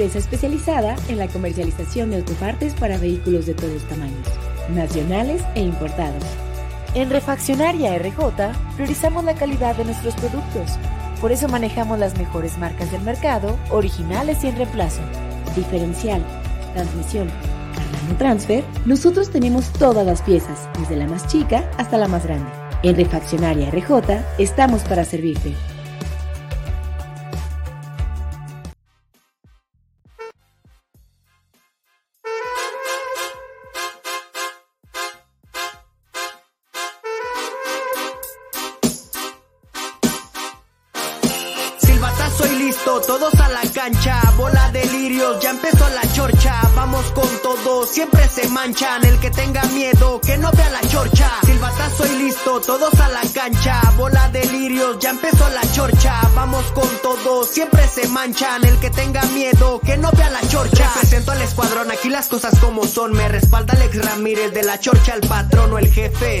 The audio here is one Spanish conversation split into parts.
Empresa especializada en la comercialización de autopartes para vehículos de todos tamaños, nacionales e importados. En Refaccionaria RJ priorizamos la calidad de nuestros productos. Por eso manejamos las mejores marcas del mercado, originales y en reemplazo. Diferencial, transmisión, Armando Transfer, nosotros tenemos todas las piezas, desde la más chica hasta la más grande. En Refaccionaria RJ estamos para servirte. Manchan, el que tenga miedo, que no vea la chorcha, presento al escuadrón, aquí las cosas como son, me respalda Alex Ramírez, de la chorcha el patrón o el jefe,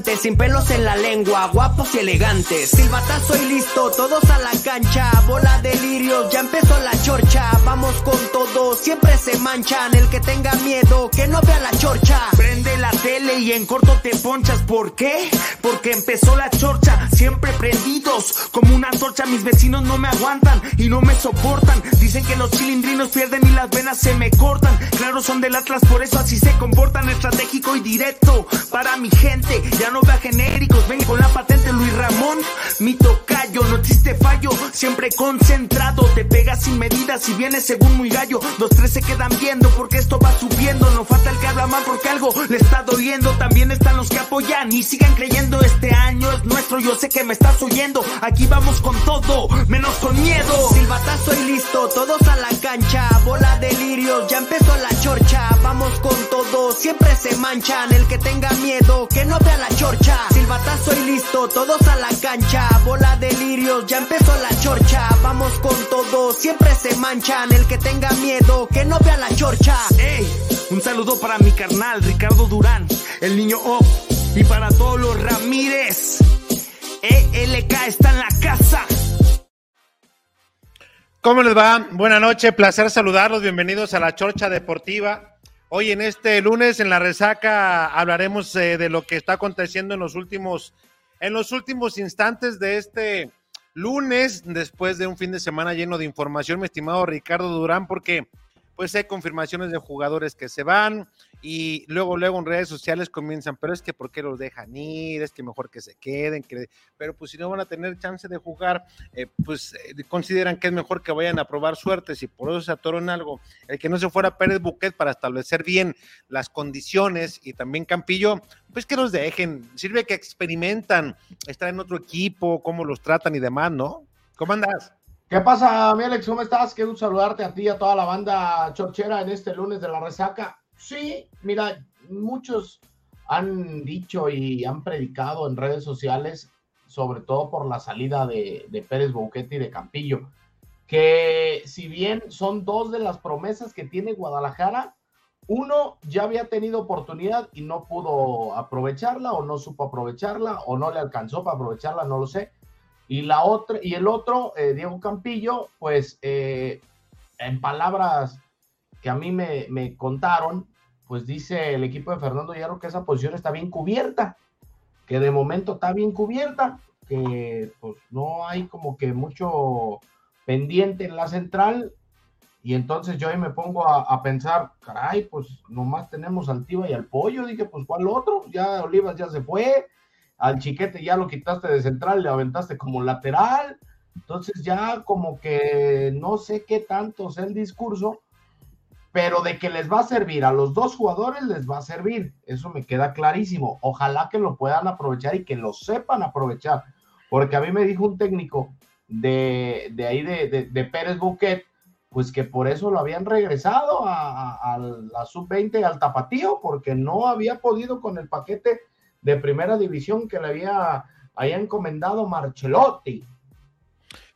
sin pelos en la lengua, guapos y elegantes. Silbatazo y listo, todos a la cancha, bola de lirios ya empezó la chorcha, vamos con todo, siempre se manchan, el que tenga miedo, que no vea la chorcha. Prende la tele y en corto te ponchas, ¿por qué? Porque empezó la chorcha, siempre prendidos, como una torcha, mis vecinos no me aguantan y no me soportan, dicen que los chilindrinos pierden y las venas se me cortan, claro son del Atlas, por eso así se comportan, estratégico y directo, para mi gente, ya no vea genéricos, ven con la patente Luis Ramón, mi tocayo, no existe fallo, siempre concentrado. Te pegas sin medidas y vienes según muy gallo. Dos, tres se quedan viendo porque esto va subiendo. No falta el que habla mal porque algo le está doliendo. También están los que apoyan y sigan creyendo. Este año es nuestro, yo sé que me estás oyendo. Aquí vamos con todo, menos con miedo. Silbatazo y listo, todos a la cancha. Bola de lirios, ya empezó la chorcha. Vamos con todo, siempre se manchan. El que tenga miedo, que no vea la chorcha. Silbatazo y listo, todos a la cancha. Bola de lirios, ya empezó la chorcha. Vamos con todo, siempre se manchan. El que tenga miedo, que no vea la chorcha. Ey, un saludo para mi carnal Ricardo Durán, el niño O. Y para todos los Ramírez. ELK está en la casa. ¿Cómo les va? Buenas noches, placer saludarlos, bienvenidos a la Chorcha Deportiva. Hoy en este lunes en la resaca hablaremos eh, de lo que está aconteciendo en los últimos, en los últimos instantes de este lunes, después de un fin de semana lleno de información, mi estimado Ricardo Durán, porque pues hay confirmaciones de jugadores que se van y luego, luego en redes sociales comienzan, pero es que ¿por qué los dejan ir? Es que mejor que se queden, que... pero pues si no van a tener chance de jugar, eh, pues eh, consideran que es mejor que vayan a probar suerte, si por eso se atoran algo, el que no se fuera Pérez Buquet para establecer bien las condiciones y también Campillo, pues que los dejen, sirve que experimentan, estar en otro equipo, cómo los tratan y demás, ¿no? ¿Cómo andas? ¿Qué pasa, mi Alex? ¿Cómo estás? Gusto saludarte a ti y a toda la banda chorchera en este lunes de la resaca. Sí, mira, muchos han dicho y han predicado en redes sociales, sobre todo por la salida de, Pérez Bouquet y de Campillo, que si bien son dos de las promesas que tiene Guadalajara, uno ya había tenido oportunidad y no pudo aprovecharla o no supo aprovecharla o no le alcanzó para aprovecharla, no lo sé y, la otra, y el otro, eh, Diego Campillo, pues eh, en palabras que a mí me, me, contaron, pues dice el equipo de Fernando Hierro que esa posición está bien cubierta, que de momento está bien cubierta, que pues no hay como que mucho pendiente en la central. Y entonces yo ahí me pongo a, a pensar, caray, pues nomás tenemos al Tiva y al Pollo. Dije, pues ¿cuál otro? Ya Olivas ya se fue, al chiquete ya lo quitaste de central, le aventaste como lateral, entonces ya como que no sé qué tanto es el discurso, pero de que les va a servir a los dos jugadores les va a servir, eso me queda clarísimo, ojalá que lo puedan aprovechar y que lo sepan aprovechar, porque a mí me dijo un técnico de, ahí de, de, Pérez Bouquet pues que por eso lo habían regresado a, la sub-20 al tapatío, porque no había podido con el paquete de primera división que le había, había encomendado Marcelotti.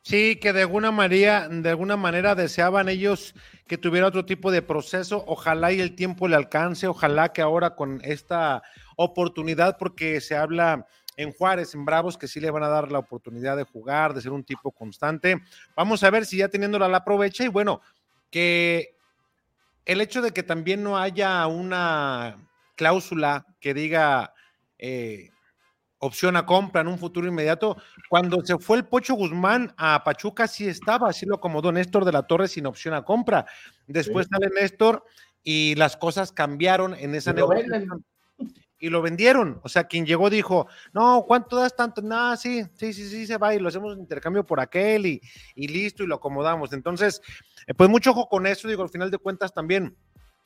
Sí, que de alguna manera, de alguna manera deseaban ellos que tuviera otro tipo de proceso. Ojalá y el tiempo le alcance, ojalá que ahora con esta oportunidad, porque se habla en Juárez, en Bravos, que sí le van a dar la oportunidad de jugar, de ser un tipo constante. Vamos a ver si ya teniéndola la aprovecha y bueno, que el hecho de que también no haya una cláusula que diga eh, opción a compra en un futuro inmediato, cuando se fue el Pocho Guzmán a Pachuca sí estaba, así lo acomodó Néstor de la Torre sin opción a compra. Después sale Néstor y las cosas cambiaron en esa negociación y lo vendieron. O sea, quien llegó dijo, no, ¿cuánto das tanto? No, sí, sí, sí, sí, se va y lo hacemos un intercambio por aquel y, y listo y lo acomodamos. Entonces, eh, pues mucho ojo con eso, digo, al final de cuentas también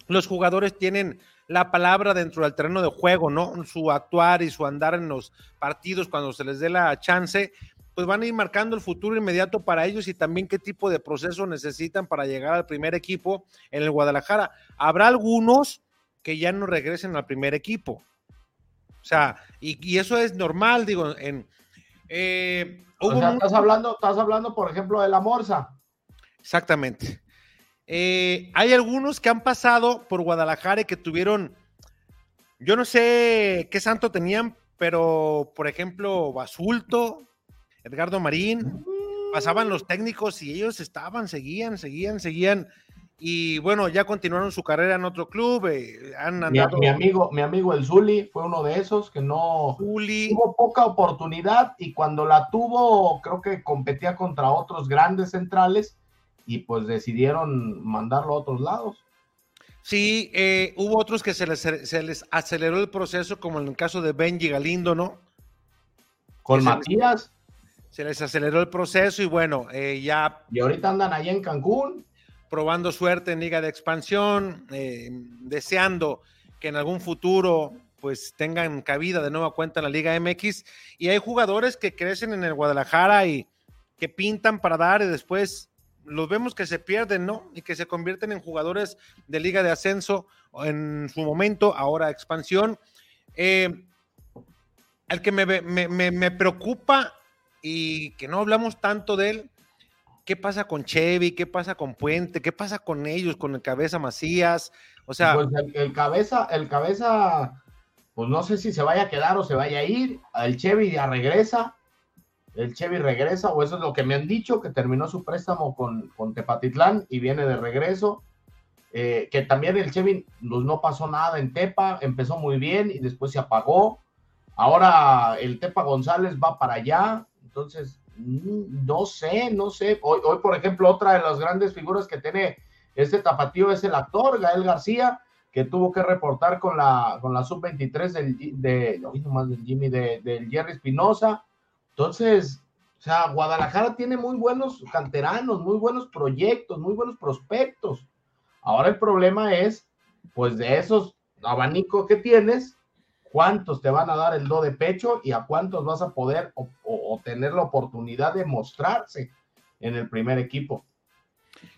los jugadores tienen la palabra dentro del terreno de juego, ¿no? Su actuar y su andar en los partidos cuando se les dé la chance, pues van a ir marcando el futuro inmediato para ellos y también qué tipo de proceso necesitan para llegar al primer equipo en el Guadalajara. Habrá algunos que ya no regresen al primer equipo, o sea, y, eso es normal, digo, en... Eh, o sea, estás hablando, estás hablando, por ejemplo, de la Morsa. Exactamente. Eh, hay algunos que han pasado por Guadalajara y que tuvieron, yo no sé qué santo tenían, pero por ejemplo, Basulto, Edgardo Marín, pasaban los técnicos y ellos estaban, seguían, seguían, seguían y bueno, ya continuaron su carrera en otro club. Eh, han andado... mi, amigo, mi amigo el Zuli fue uno de esos que no tuvo poca oportunidad y cuando la tuvo, creo que competía contra otros grandes centrales y pues decidieron mandarlo a otros lados. Sí, eh, hubo otros que se les, se les, aceleró el proceso, como en el caso de Benji Galindo, ¿no? Con Matías. Se les, aceleró el proceso y bueno, eh, ya. Y ahorita andan allá en Cancún probando suerte en Liga de Expansión, eh, deseando que en algún futuro pues tengan cabida de nueva cuenta en la Liga MX. Y hay jugadores que crecen en el Guadalajara y que pintan para dar y después los vemos que se pierden, ¿no? Y que se convierten en jugadores de Liga de Ascenso en su momento, ahora expansión. Eh, el que me, me preocupa y que no hablamos tanto de él ¿Qué pasa con Chevy? ¿Qué pasa con Puente? ¿Qué pasa con ellos, con el Cabeza Macías? O sea, pues el, Cabeza, el Cabeza, pues no sé si se vaya a quedar o se vaya a ir. El Chevy ya regresa. El Chevy regresa, o eso es lo que me han dicho, que terminó su préstamo con, con Tepatitlán y viene de regreso. Eh, que también el Chevy pues, no pasó nada en Tepa, empezó muy bien y después se apagó. Ahora el Tepa González va para allá, entonces Mm, no sé, no sé. Hoy, hoy, por ejemplo, otra de las grandes figuras que tiene este tapatío es el actor Gael García, que tuvo que reportar con la, con la sub-23 del, de, del Jimmy, de, del Jerry Espinosa. Entonces, o sea, Guadalajara tiene muy buenos canteranos, muy buenos proyectos, muy buenos prospectos. Ahora el problema es, pues de esos abanicos que tienes, cuántos te van a dar el do de pecho y a cuántos vas a poder o, tener la oportunidad de mostrarse en el primer equipo.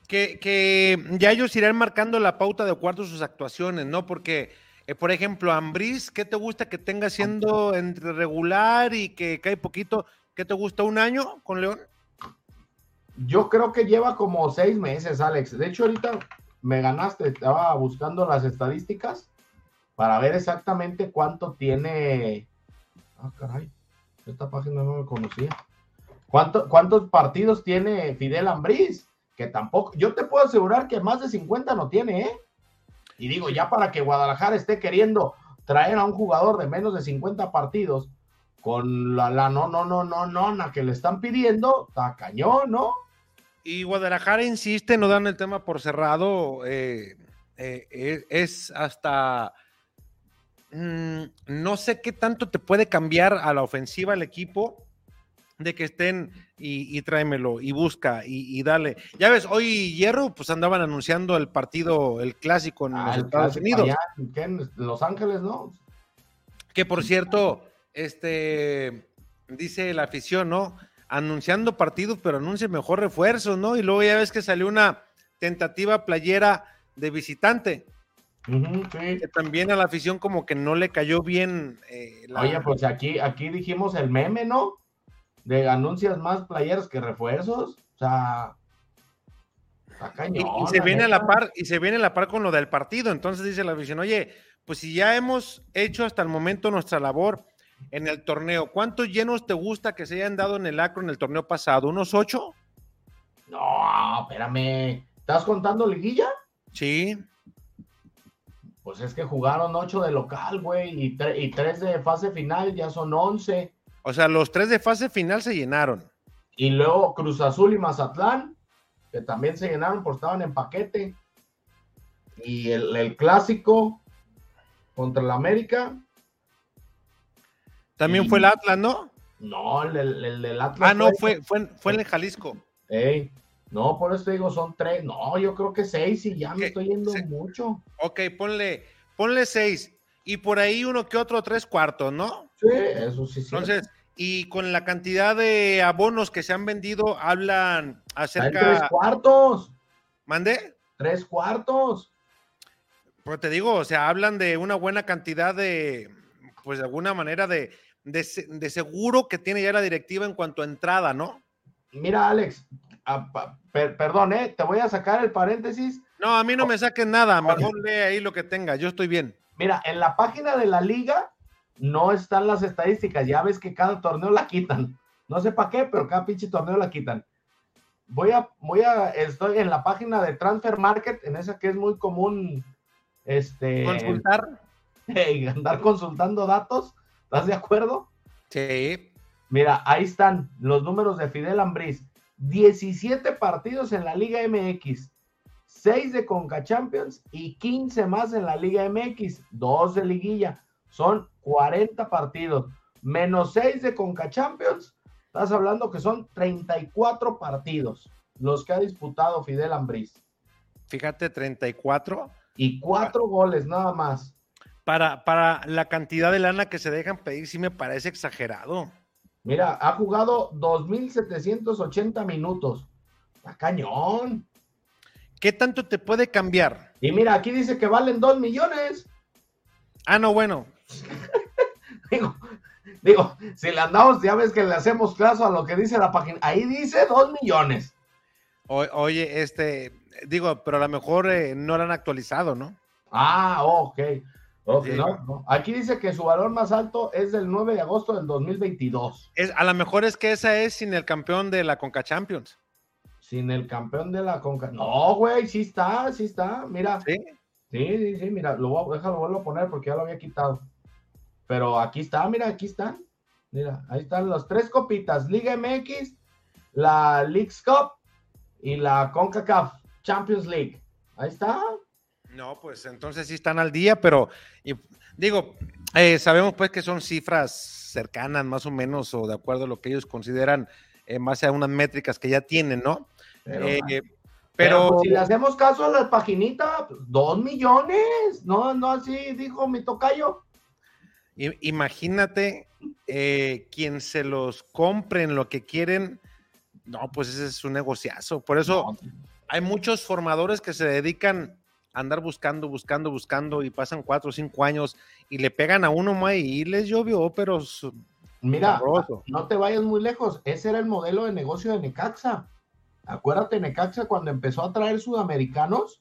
Que, ya ellos irán marcando la pauta de cuarto sus actuaciones, ¿no? Porque, eh, por ejemplo, Ambris, ¿qué te gusta que tenga siendo entre regular y que cae poquito? ¿Qué te gusta un año con León? Yo creo que lleva como seis meses, Alex. De hecho, ahorita me ganaste, estaba buscando las estadísticas para ver exactamente cuánto tiene. Ah, caray, esta página no me conocía. ¿Cuánto, ¿Cuántos partidos tiene Fidel Ambriz? Que tampoco, yo te puedo asegurar que más de 50 no tiene, ¿eh? Y digo, ya para que Guadalajara esté queriendo traer a un jugador de menos de 50 partidos con la, la no, no, no, no, no, que le están pidiendo, está cañón, ¿no? Y Guadalajara insiste, no dan el tema por cerrado, eh, eh, es hasta Mm, no sé qué tanto te puede cambiar a la ofensiva el equipo de que estén y, tráemelo y busca y, dale. Ya ves, hoy Hierro, pues andaban anunciando el partido, el clásico en ah, los Estados Unidos. en Los Ángeles, ¿no? Que por cierto, este dice la afición, ¿no? Anunciando partidos, pero anuncia mejor refuerzos, ¿no? Y luego ya ves que salió una tentativa playera de visitante. Sí. Que también a la afición como que no le cayó bien. eh, la- Oye, pues aquí, aquí dijimos el meme, ¿no? De anuncias más playeras que refuerzos. O sea, está y, cañón. y se viene a la par, y se viene a la par con lo del partido. Entonces dice la afición, oye, pues si ya hemos hecho hasta el momento nuestra labor en el torneo, ¿cuántos llenos te gusta que se hayan dado en el acro en el torneo pasado? ¿Unos ocho? No, espérame. ¿Estás contando liguilla? Sí. Pues es que jugaron ocho de local, güey, y, tre- y tres de fase final, ya son once. O sea, los tres de fase final se llenaron. Y luego Cruz Azul y Mazatlán, que también se llenaron porque estaban en paquete. Y el, el clásico contra el América, También Y- fue el Atlas, ¿no? no, el, el- el del Atlas. Ah, no, fue, fue, fue en el Jalisco. Ey, no, por eso te digo, son tres. No, yo creo que seis y ya me estoy yendo Se- mucho. Ok, ponle, ponle seis. Y por ahí uno que otro tres cuartos, ¿no? Sí, eso sí. Entonces, y con la cantidad de abonos que se han vendido, hablan tres acerca. cuartos, ¿Mandé? tres cuartos. Pues te digo, o sea, hablan de una buena cantidad de, pues de alguna manera de, de, se- de seguro que tiene ya la directiva en cuanto a entrada, ¿no? Mira, Alex, per- perdón, ¿eh? te voy a sacar el paréntesis. No, a mí no me saquen nada, mejor lee ahí lo que tenga, yo estoy bien. Mira, en la página de la liga no están las estadísticas. Ya ves que cada torneo la quitan. No sé para qué, pero cada pinche torneo la quitan. Voy a, voy a, estoy en la página de Transfer Market, en esa que es muy común, este, Consultar. hey, andar consultando datos. ¿Estás de acuerdo? Sí. Mira, ahí están los números de Fidel Ambriz. 17 partidos en la Liga MX, 6 de Conca Champions y 15 más en la Liga MX, 2 de liguilla. Son 40 partidos, menos 6 de Conca Champions. Estás hablando que son 34 partidos los que ha disputado Fidel Ambriz Fíjate, 34. y 4 goles nada más. Para, para la cantidad de lana que se dejan pedir, sí me parece exagerado. Mira, ha jugado 2.780 minutos. Está cañón. ¿Qué tanto te puede cambiar? Y mira, aquí dice que valen 2 millones. Ah, no, bueno. Digo, digo, si le andamos, ya ves que le hacemos caso a lo que dice la página. Ahí dice 2 millones. O- oye, este, digo, pero a lo mejor eh, no lo han actualizado, ¿no? Ah, ok. Sí. no, no. Aquí dice que su valor más alto es del 9 de agosto del 2022. Es, a lo mejor es que esa es sin el campeón de la Conca Champions. Sin el campeón de la Conca. No, güey, sí está, sí está. Mira, ¿sí? Sí, sí, sí, mira, lo voy a, déjalo, vuelvo a poner porque ya lo había quitado. Pero aquí está, mira, aquí están. Mira, ahí están las tres copitas, Liga MX, la Leagues Cup y la CONCACAF Champions League. Ahí está. No, pues entonces sí están al día, pero y, digo, eh, sabemos pues que son cifras cercanas más o menos o de acuerdo a lo que ellos consideran en base a unas métricas que ya tienen, ¿no? Pero, Eh, pero, pero pues, si le hacemos caso a la paginita, pues, dos millones. No, no, así dijo mi tocayo. Imagínate eh, quien se los compre en lo que quieren, no, pues ese es un negociazo. Por eso hay muchos formadores que se dedican a andar buscando, buscando, buscando y pasan cuatro o cinco años y le pegan a uno más y les llovió, pero Mira, sabroso. no te vayas muy lejos. Ese era el modelo de negocio de Necaxa. Acuérdate, Necaxa, cuando empezó a traer sudamericanos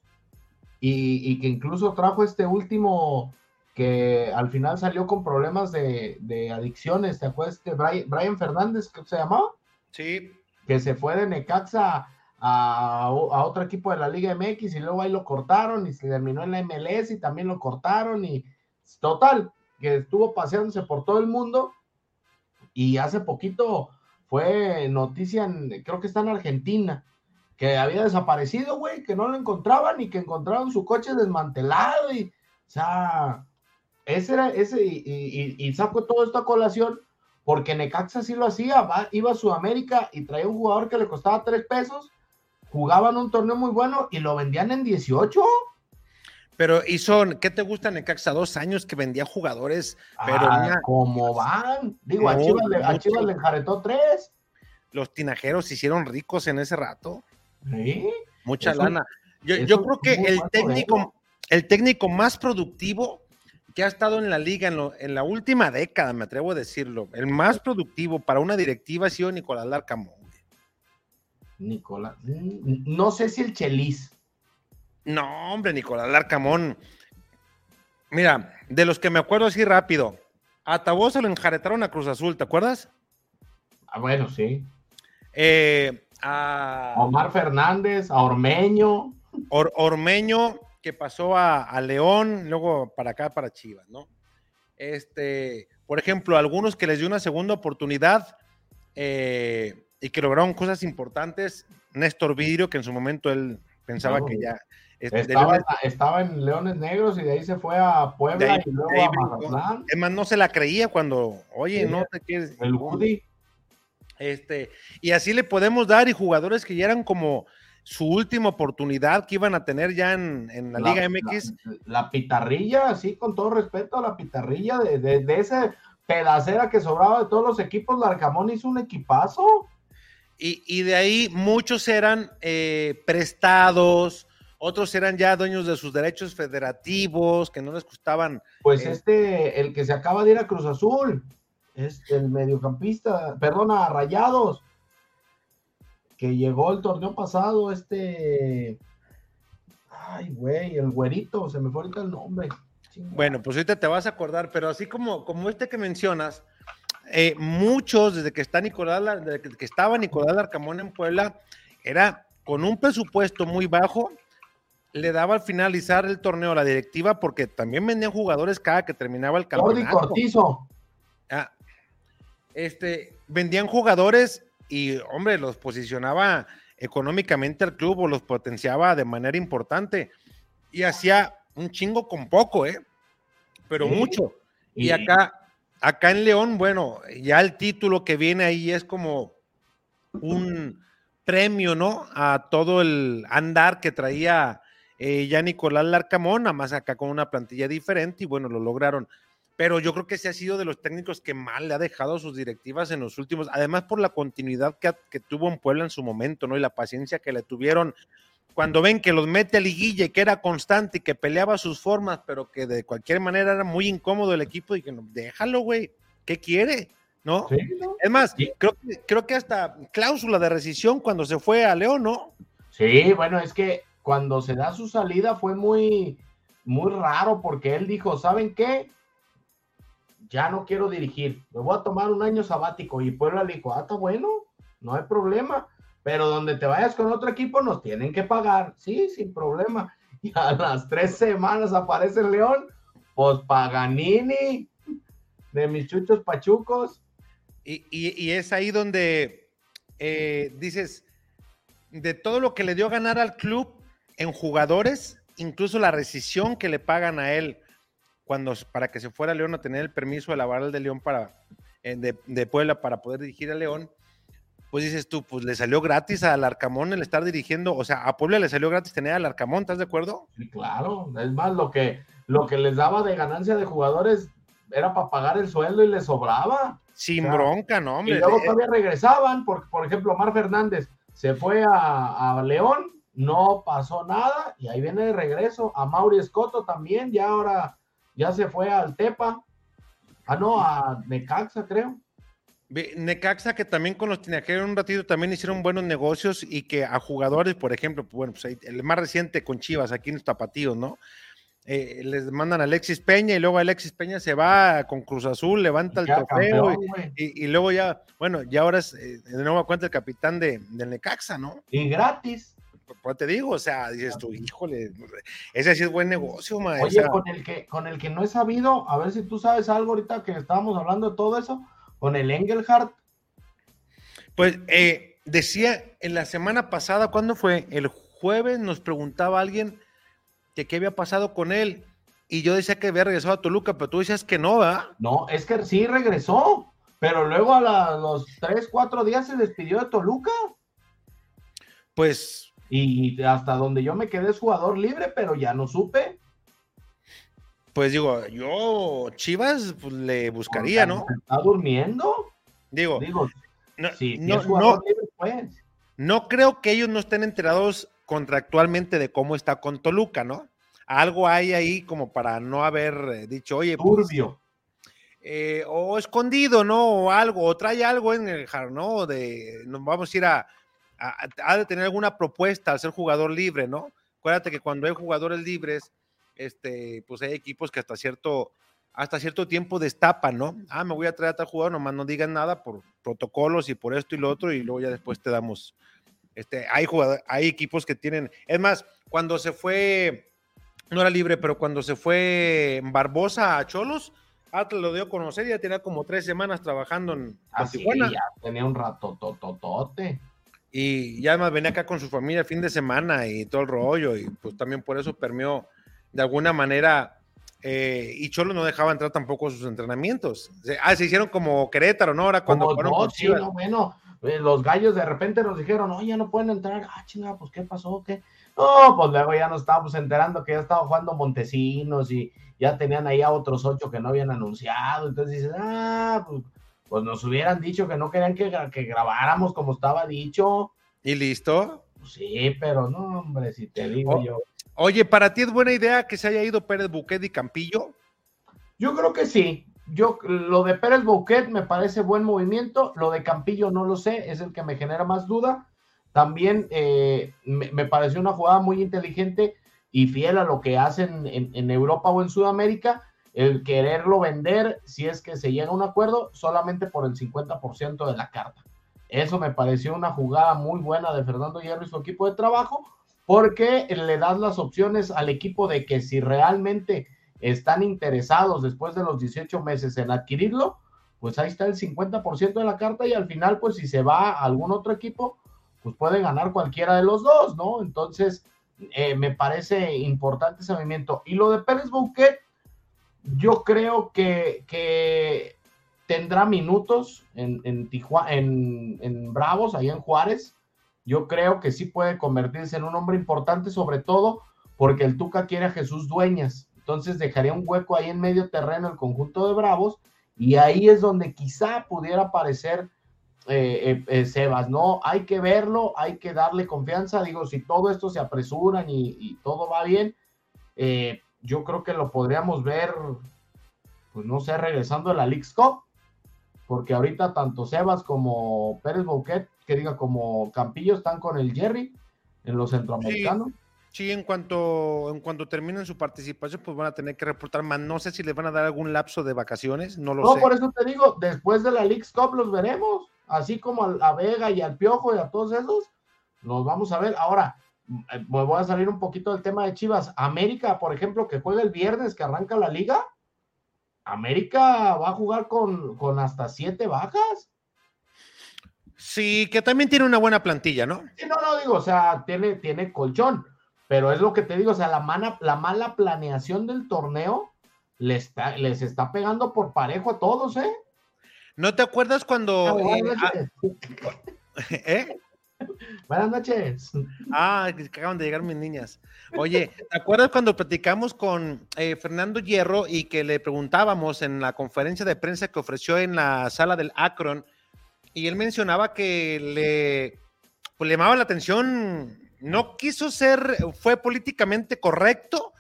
y, y que incluso trajo este último que al final salió con problemas de, de adicciones. ¿Te acuerdas? Este Brian, Brian Fernández, que se llamaba? Sí, Que se fue de Necaxa a, a otro equipo de la Liga MX y luego ahí lo cortaron y se terminó en la MLS y también lo cortaron y total, que estuvo paseándose por todo el mundo y hace poquito fue noticia, en- creo que está en Argentina, que había desaparecido, güey, que no lo encontraban y que encontraron su coche desmantelado y, o sea, ese era, ese, y, y- y- y saco todo esto a colación porque Necaxa sí lo hacía, va- iba a Sudamérica y traía un jugador que le costaba tres pesos, jugaban un torneo muy bueno y lo vendían en 18. pero hizo, ¿qué te gusta Necaxa? Dos años que vendía jugadores, pero Ah, ¿Cómo van? Digo, a Chivas, le, a mucho. Chivas le enjaretó tres. los tinajeros se hicieron ricos en ese rato, ¿Sí? mucha Eso- lana. Yo, creo que el técnico, el técnico más productivo que ha estado en la liga en, la última década, me atrevo a decirlo, el más productivo para una directiva ha sido Nicolás Larcamón. Nicolás, mm, no sé si el Chelis. No, hombre, Nicolás Larcamón. Mira, de los que me acuerdo así rápido, a Tabó se lo enjaretaron a Cruz Azul, ¿te acuerdas? Ah, bueno, sí. Eh, a Omar Fernández, a Ormeño. Ormeño, que pasó a, León, luego para acá, para Chivas, ¿no? Este, por ejemplo, algunos que les dio una segunda oportunidad eh, y que lograron cosas importantes. Néstor Vidrio, que en su momento él pensaba que ya. Este, estaba, en Leones Negros y de ahí se fue a Puebla y luego a Mazatlán. Es más, no se la creía cuando, oye, no te quieres. El Woody. Este, y así le podemos dar y jugadores que ya eran como su última oportunidad que iban a tener ya en, la, Liga MX. La, pitarrilla, sí, con todo respeto a la pitarrilla de, de, ese pedacera que sobraba de todos los equipos, Larcamón hizo un equipazo. Y, de ahí muchos eran eh, prestados, otros eran ya dueños de sus derechos federativos, que no les gustaban. Pues eh, este, el que se acaba de ir a Cruz Azul, es el mediocampista, perdona, Rayados, que llegó el torneo pasado, este, ay, güey, el güerito, se me fue ahorita el nombre. Bueno, pues ahorita te vas a acordar, pero así como, como este que mencionas, eh, muchos, desde que está Nicolás, desde que estaba Nicolás Arcamón en Puebla, era con un presupuesto muy bajo, le daba al finalizar el torneo la directiva porque también vendían jugadores cada que terminaba el campeonato. Jordi Cortizo. Ah, este, vendían jugadores y, hombre, los posicionaba económicamente al club o los potenciaba de manera importante. Y hacía un chingo con poco, ¿eh? Pero mucho. Y acá, acá en León, bueno, ya el título que viene ahí es como un premio, ¿no? A todo el andar que traía eh, ya Nicolás Larcamón, nada más acá con una plantilla diferente y bueno, lo lograron. Pero yo creo que ese ha sido de los técnicos que mal le ha dejado sus directivas en los últimos, además por la continuidad que, que tuvo en Puebla en su momento, ¿no? Y la paciencia que le tuvieron cuando ven que los mete a liguilla que era constante y que peleaba sus formas, pero que de cualquier manera era muy incómodo el equipo y que no, déjalo, güey, ¿qué quiere? ¿No? Es más, creo, creo que hasta cláusula de rescisión cuando se fue a León, ¿no? Sí, bueno, es que cuando se da su salida fue muy, muy raro porque él dijo, ¿saben qué? Ya no quiero dirigir, me voy a tomar un año sabático. Y Puebla le dijo, ah, está bueno, no hay problema, pero donde te vayas con otro equipo nos tienen que pagar. Sí, sin problema. Y a las tres semanas aparece el León, pues Paganini, de mis chuchos pachucos. Y, es ahí donde eh, dices, de todo lo que le dio ganar al club, en jugadores, incluso la rescisión que le pagan a él cuando para que se fuera a León a tener el permiso de laboral de León para eh, de, Puebla para poder dirigir a León, pues dices tú, pues le salió gratis al Arcamón el estar dirigiendo, o sea, a Puebla le salió gratis tener al Arcamón, ¿estás de acuerdo? Sí, claro, es más, lo que, lo que les daba de ganancia de jugadores era para pagar el sueldo y les sobraba. Sin bronca, no, hombre. Y luego todavía regresaban, porque, por ejemplo, Omar Fernández se fue a, a León no pasó nada y ahí viene de regreso. A Mauri Escoto también, ya ahora ya se fue al Tepa. Ah, no, a Necaxa, creo. Necaxa que también con los tinajeros un ratito también hicieron buenos negocios y que a jugadores, por ejemplo, bueno, pues el más reciente con Chivas, aquí en los tapatíos, ¿no? Eh, les mandan a Alexis Peña y luego Alexis Peña se va con Cruz Azul, levanta el trofeo y, luego ya, bueno, ya ahora es eh, de nuevo cuenta el capitán de, del Necaxa, ¿no? Y gratis pues te digo, o sea, dices tú, híjole, ese sí es buen negocio, maestro. Oye, con el que, con el que no he sabido, a ver si tú sabes algo ahorita que estábamos hablando de todo eso, con el Engelhardt. Pues eh, decía en la semana pasada, ¿cuándo fue? El jueves nos preguntaba alguien que qué había pasado con él. Y yo decía que había regresado a Toluca, pero tú decías que no, ¿verdad? No, es que sí regresó, pero luego a los tres, cuatro días se despidió de Toluca. Pues y hasta donde yo me quedé es jugador libre, pero ya no supe. Pues digo, yo Chivas pues, le buscaría, ¿no? ¿Está durmiendo? Digo, digo no, no, libre, pues. no creo que ellos no estén enterados contractualmente de cómo está con Toluca, ¿no? Algo hay ahí como para no haber eh, dicho, oye, pues, turbio. Eh, o escondido, ¿no? O algo, o trae algo en el jar, ¿no? De, nos vamos a ir a, a, de tener alguna propuesta al ser jugador libre, ¿no? Acuérdate que cuando hay jugadores libres, este, pues hay equipos que hasta cierto, hasta cierto tiempo destapan, ¿no? Ah, me voy a traer a tal jugador, nomás no digan nada por protocolos y por esto y lo otro, y luego ya después te damos. Este, hay, hay equipos que tienen. Es más, cuando se fue, no era libre, pero cuando se fue Barbosa a Cholos, Atlas lo dio a conocer, ya tenía como tres semanas trabajando en Así, Tijuana. Ya tenía un rato tototote. Y ya además venía acá con su familia el fin de semana y todo el rollo, y pues también por eso permeó de alguna manera eh, y Cholo no dejaba entrar tampoco sus entrenamientos. Ah, se hicieron como Querétaro, ¿no? Ahora cuando fueron no, bueno, eh, los gallos de repente nos dijeron, no, ya no pueden entrar. Ah, chinga, pues ¿qué pasó? ¿Qué? No, pues luego ya nos estábamos enterando que ya estaba jugando Montesinos y ya tenían ahí a otros ocho que no habían anunciado. Entonces dices, ah, pues, pues nos hubieran dicho que no querían que, que grabáramos como estaba dicho. ¿Y listo? Pues sí, pero no, hombre, si te digo yo. Oye, ¿para ti es buena idea que se haya ido Pérez Buquet y Campillo? Yo creo que sí. Yo, lo de Pérez Bouquet me parece buen movimiento, lo de Campillo no lo sé, es el que me genera más duda. También eh, me, pareció una jugada muy inteligente y fiel a lo que hacen en, en, Europa o en Sudamérica, el quererlo vender si es que se llega a un acuerdo solamente por el 50% de la carta. Eso me pareció una jugada muy buena de Fernando Hierro y su equipo de trabajo, porque le das las opciones al equipo de que si realmente están interesados después de los 18 meses en adquirirlo, pues ahí está el 50% de la carta y al final, pues si se va a algún otro equipo, pues puede ganar cualquiera de los dos, ¿no? Entonces, eh, me parece importante ese movimiento. Y lo de Pérez Bouquet, yo creo que, que tendrá minutos en, Tijuana, en, Bravos, ahí en Juárez yo creo que sí puede convertirse en un hombre importante, sobre todo porque el Tuca quiere a Jesús Dueñas. Entonces dejaría un hueco ahí en medio terreno el conjunto de Bravos y ahí es donde quizá pudiera aparecer eh, eh, eh, Sebas, ¿no? Hay que verlo, hay que darle confianza. Digo, si todo esto se apresuran y, todo va bien, yo creo que lo podríamos ver, pues no sé, regresando a la League's Cup, porque ahorita tanto Sebas como Pérez Bouquet que diga como Campillo están con el Jerry en los centroamericanos. Sí, en cuanto en cuanto terminen su participación, pues van a tener que reportar más. No sé si les van a dar algún lapso de vacaciones, no lo sé. No, por eso te digo, después de la League's Cup los veremos, así como a, Vega y al Piojo y a todos esos, los vamos a ver. Ahora, me voy a salir un poquito del tema de Chivas. América, por ejemplo, que juega el viernes, que arranca la liga. América va a jugar con, con hasta siete bajas. Sí, que también tiene una buena plantilla, ¿no? Sí, no, no, digo, o sea, tiene, tiene colchón, pero es lo que te digo, o sea, la, la mala planeación del torneo les está, les está pegando por parejo a todos, ¿eh? ¿No te acuerdas cuando... Eh, ah, ¿Eh? Buenas noches. Ah, que acaban de llegar mis niñas. Oye, ¿te acuerdas cuando platicamos con eh, Fernando Hierro y que le preguntábamos en la conferencia de prensa que ofreció en la sala del Akron? y él mencionaba que le, pues, le llamaba la atención, no quiso ser, fue políticamente correcto,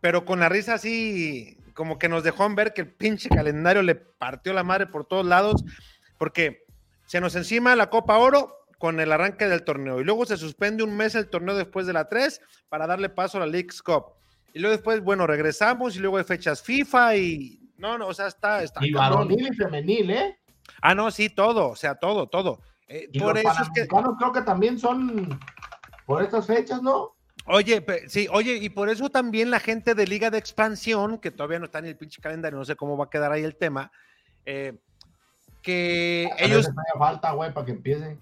pero con la risa así, como que nos dejó ver que el pinche calendario le partió la madre por todos lados, porque se nos encima la Copa Oro con el arranque del torneo y luego se suspende un mes el torneo después de la 3 para darle paso a la League's Cup. Y luego después, bueno, regresamos y luego hay fechas FIFA y no, no, o sea, está... está y varonil y femenil, ¿eh? Ah, no, sí, todo, o sea, todo, todo. Eh, por eso es que... creo que también son por estas fechas, ¿no? Oye, sí, oye, y por eso también la gente de Liga de Expansión, que todavía no está en el pinche calendario, no sé cómo va a quedar ahí el tema, eh, que ellos... falta, güey, para que empiece.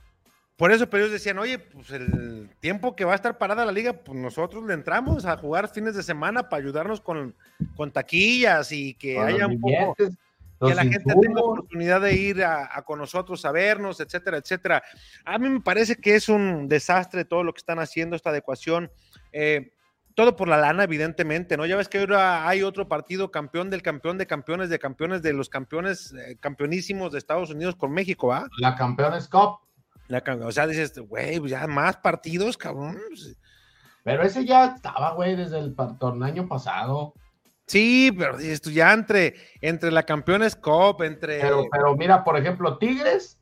Por eso, pero ellos decían, oye, pues el tiempo que va a estar parada la liga, pues nosotros le entramos a jugar fines de semana para ayudarnos con, con taquillas y que haya un poco que la gente tenga oportunidad de ir a, con nosotros a vernos, etcétera, etcétera. A mí me parece que es un desastre todo lo que están haciendo, esta adecuación. Eh, todo por la lana, evidentemente, ¿no? Ya ves que ahora hay otro partido campeón del campeón de campeones de campeones de los campeones eh, campeonísimos de Estados Unidos con México, ¿va? La Campeones Cup. La, o sea, dices, güey, pues ya más partidos, cabrón. Pues, Pero ese ya estaba, güey, desde el año pasado. Sí, pero esto ya entre, entre la Campeones Cup, entre. Pero, pero mira, por ejemplo, Tigres,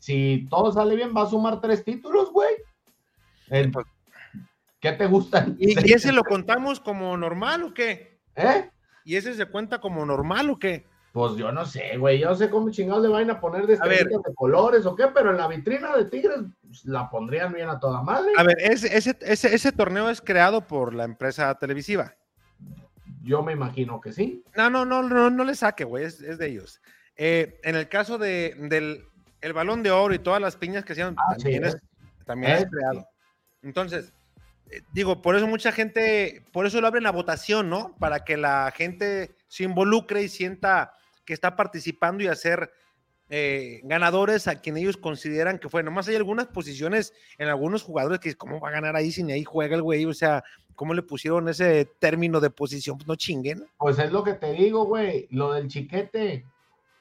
si todo sale bien, va a sumar tres títulos, güey. Pues ¿Qué te gustan? ¿Y, ¿Y, ese lo contamos como normal o qué? ¿Eh? ¿Y ese se cuenta como normal o qué? Pues yo no sé, güey. Yo no sé cómo chingados le van a poner de de colores o qué, pero en la vitrina de Tigres pues, la pondrían bien a toda madre. A ver, ese, ese, ese, torneo es creado por la empresa televisiva. Yo me imagino que sí. No, no, no, no, no le saque, güey, es, de ellos. Eh, en el caso de, del el balón de oro y todas las piñas que hacían, ah, también, es, también es, creado. Entonces, eh, digo, por eso mucha gente, por eso lo abren a votación, ¿no? Para que la gente se involucre y sienta que está participando y hacer eh, ganadores a quien ellos consideran que fue. Nomás hay algunas posiciones en algunos jugadores que cómo va a ganar ahí si ni ahí juega el güey, o sea, ¿cómo le pusieron ese término de posición? Pues no chinguen. Pues es lo que te digo, güey, lo del chiquete,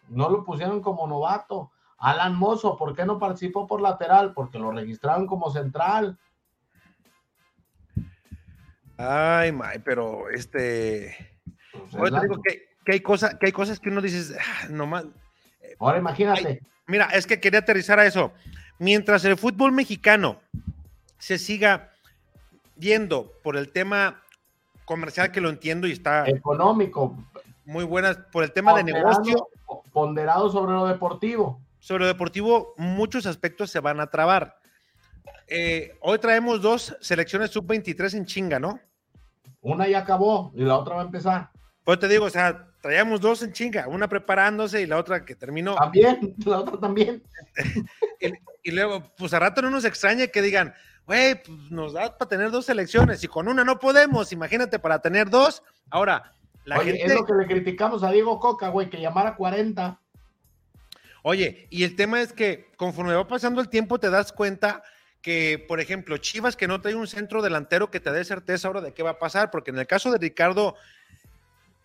no lo pusieron como novato. Alan Mozo, ¿por qué no participó por lateral? Porque lo registraron como central. Ay, my, pero este. Pues digo que que hay, cosas, que hay cosas que uno dice, ah, nomás. Ahora imagínate. mira, es que quería aterrizar a eso. Mientras el fútbol mexicano se siga viendo por el tema comercial que lo entiendo y está económico muy buenas por el tema de negocio ponderado sobre lo deportivo sobre lo deportivo muchos aspectos se van a trabar eh, hoy traemos dos selecciones sub 23 en chinga no una ya acabó y la otra va a empezar pues te digo o sea traíamos dos en chinga, una preparándose y la otra que terminó. También, la otra también. y, luego, pues a rato no nos extraña que digan, güey, pues nos da para tener dos elecciones y con una no podemos, imagínate para tener dos. Ahora, la Oye, gente... es lo que le criticamos a Diego Coca, güey, que llamara 40. Oye, y el tema es que conforme va pasando el tiempo te das cuenta que, por ejemplo, Chivas que no trae un centro delantero que te dé certeza ahora de qué va a pasar, porque en el caso de Ricardo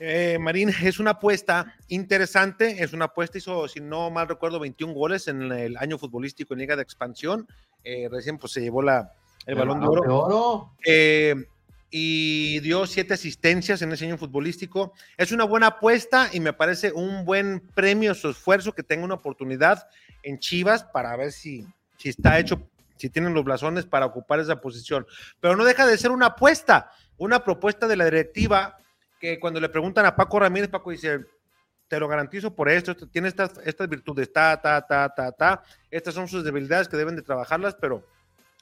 eh, Marín, es una apuesta interesante, es una apuesta, hizo, si no mal recuerdo, 21 goles en el año futbolístico en Liga de Expansión, eh, recién pues se llevó la, el, balón de oro, eh, y dio siete asistencias en ese año futbolístico. Es una buena apuesta y me parece un buen premio su esfuerzo que tenga una oportunidad en Chivas para ver si, si está hecho, si tienen los blasones para ocupar esa posición. Pero no deja de ser una apuesta, una propuesta de la directiva que cuando le preguntan a Paco Ramírez, Paco dice, te lo garantizo por esto, tiene estas, estas virtudes, ta, ta, ta, ta, ta, estas son sus debilidades que deben de trabajarlas, pero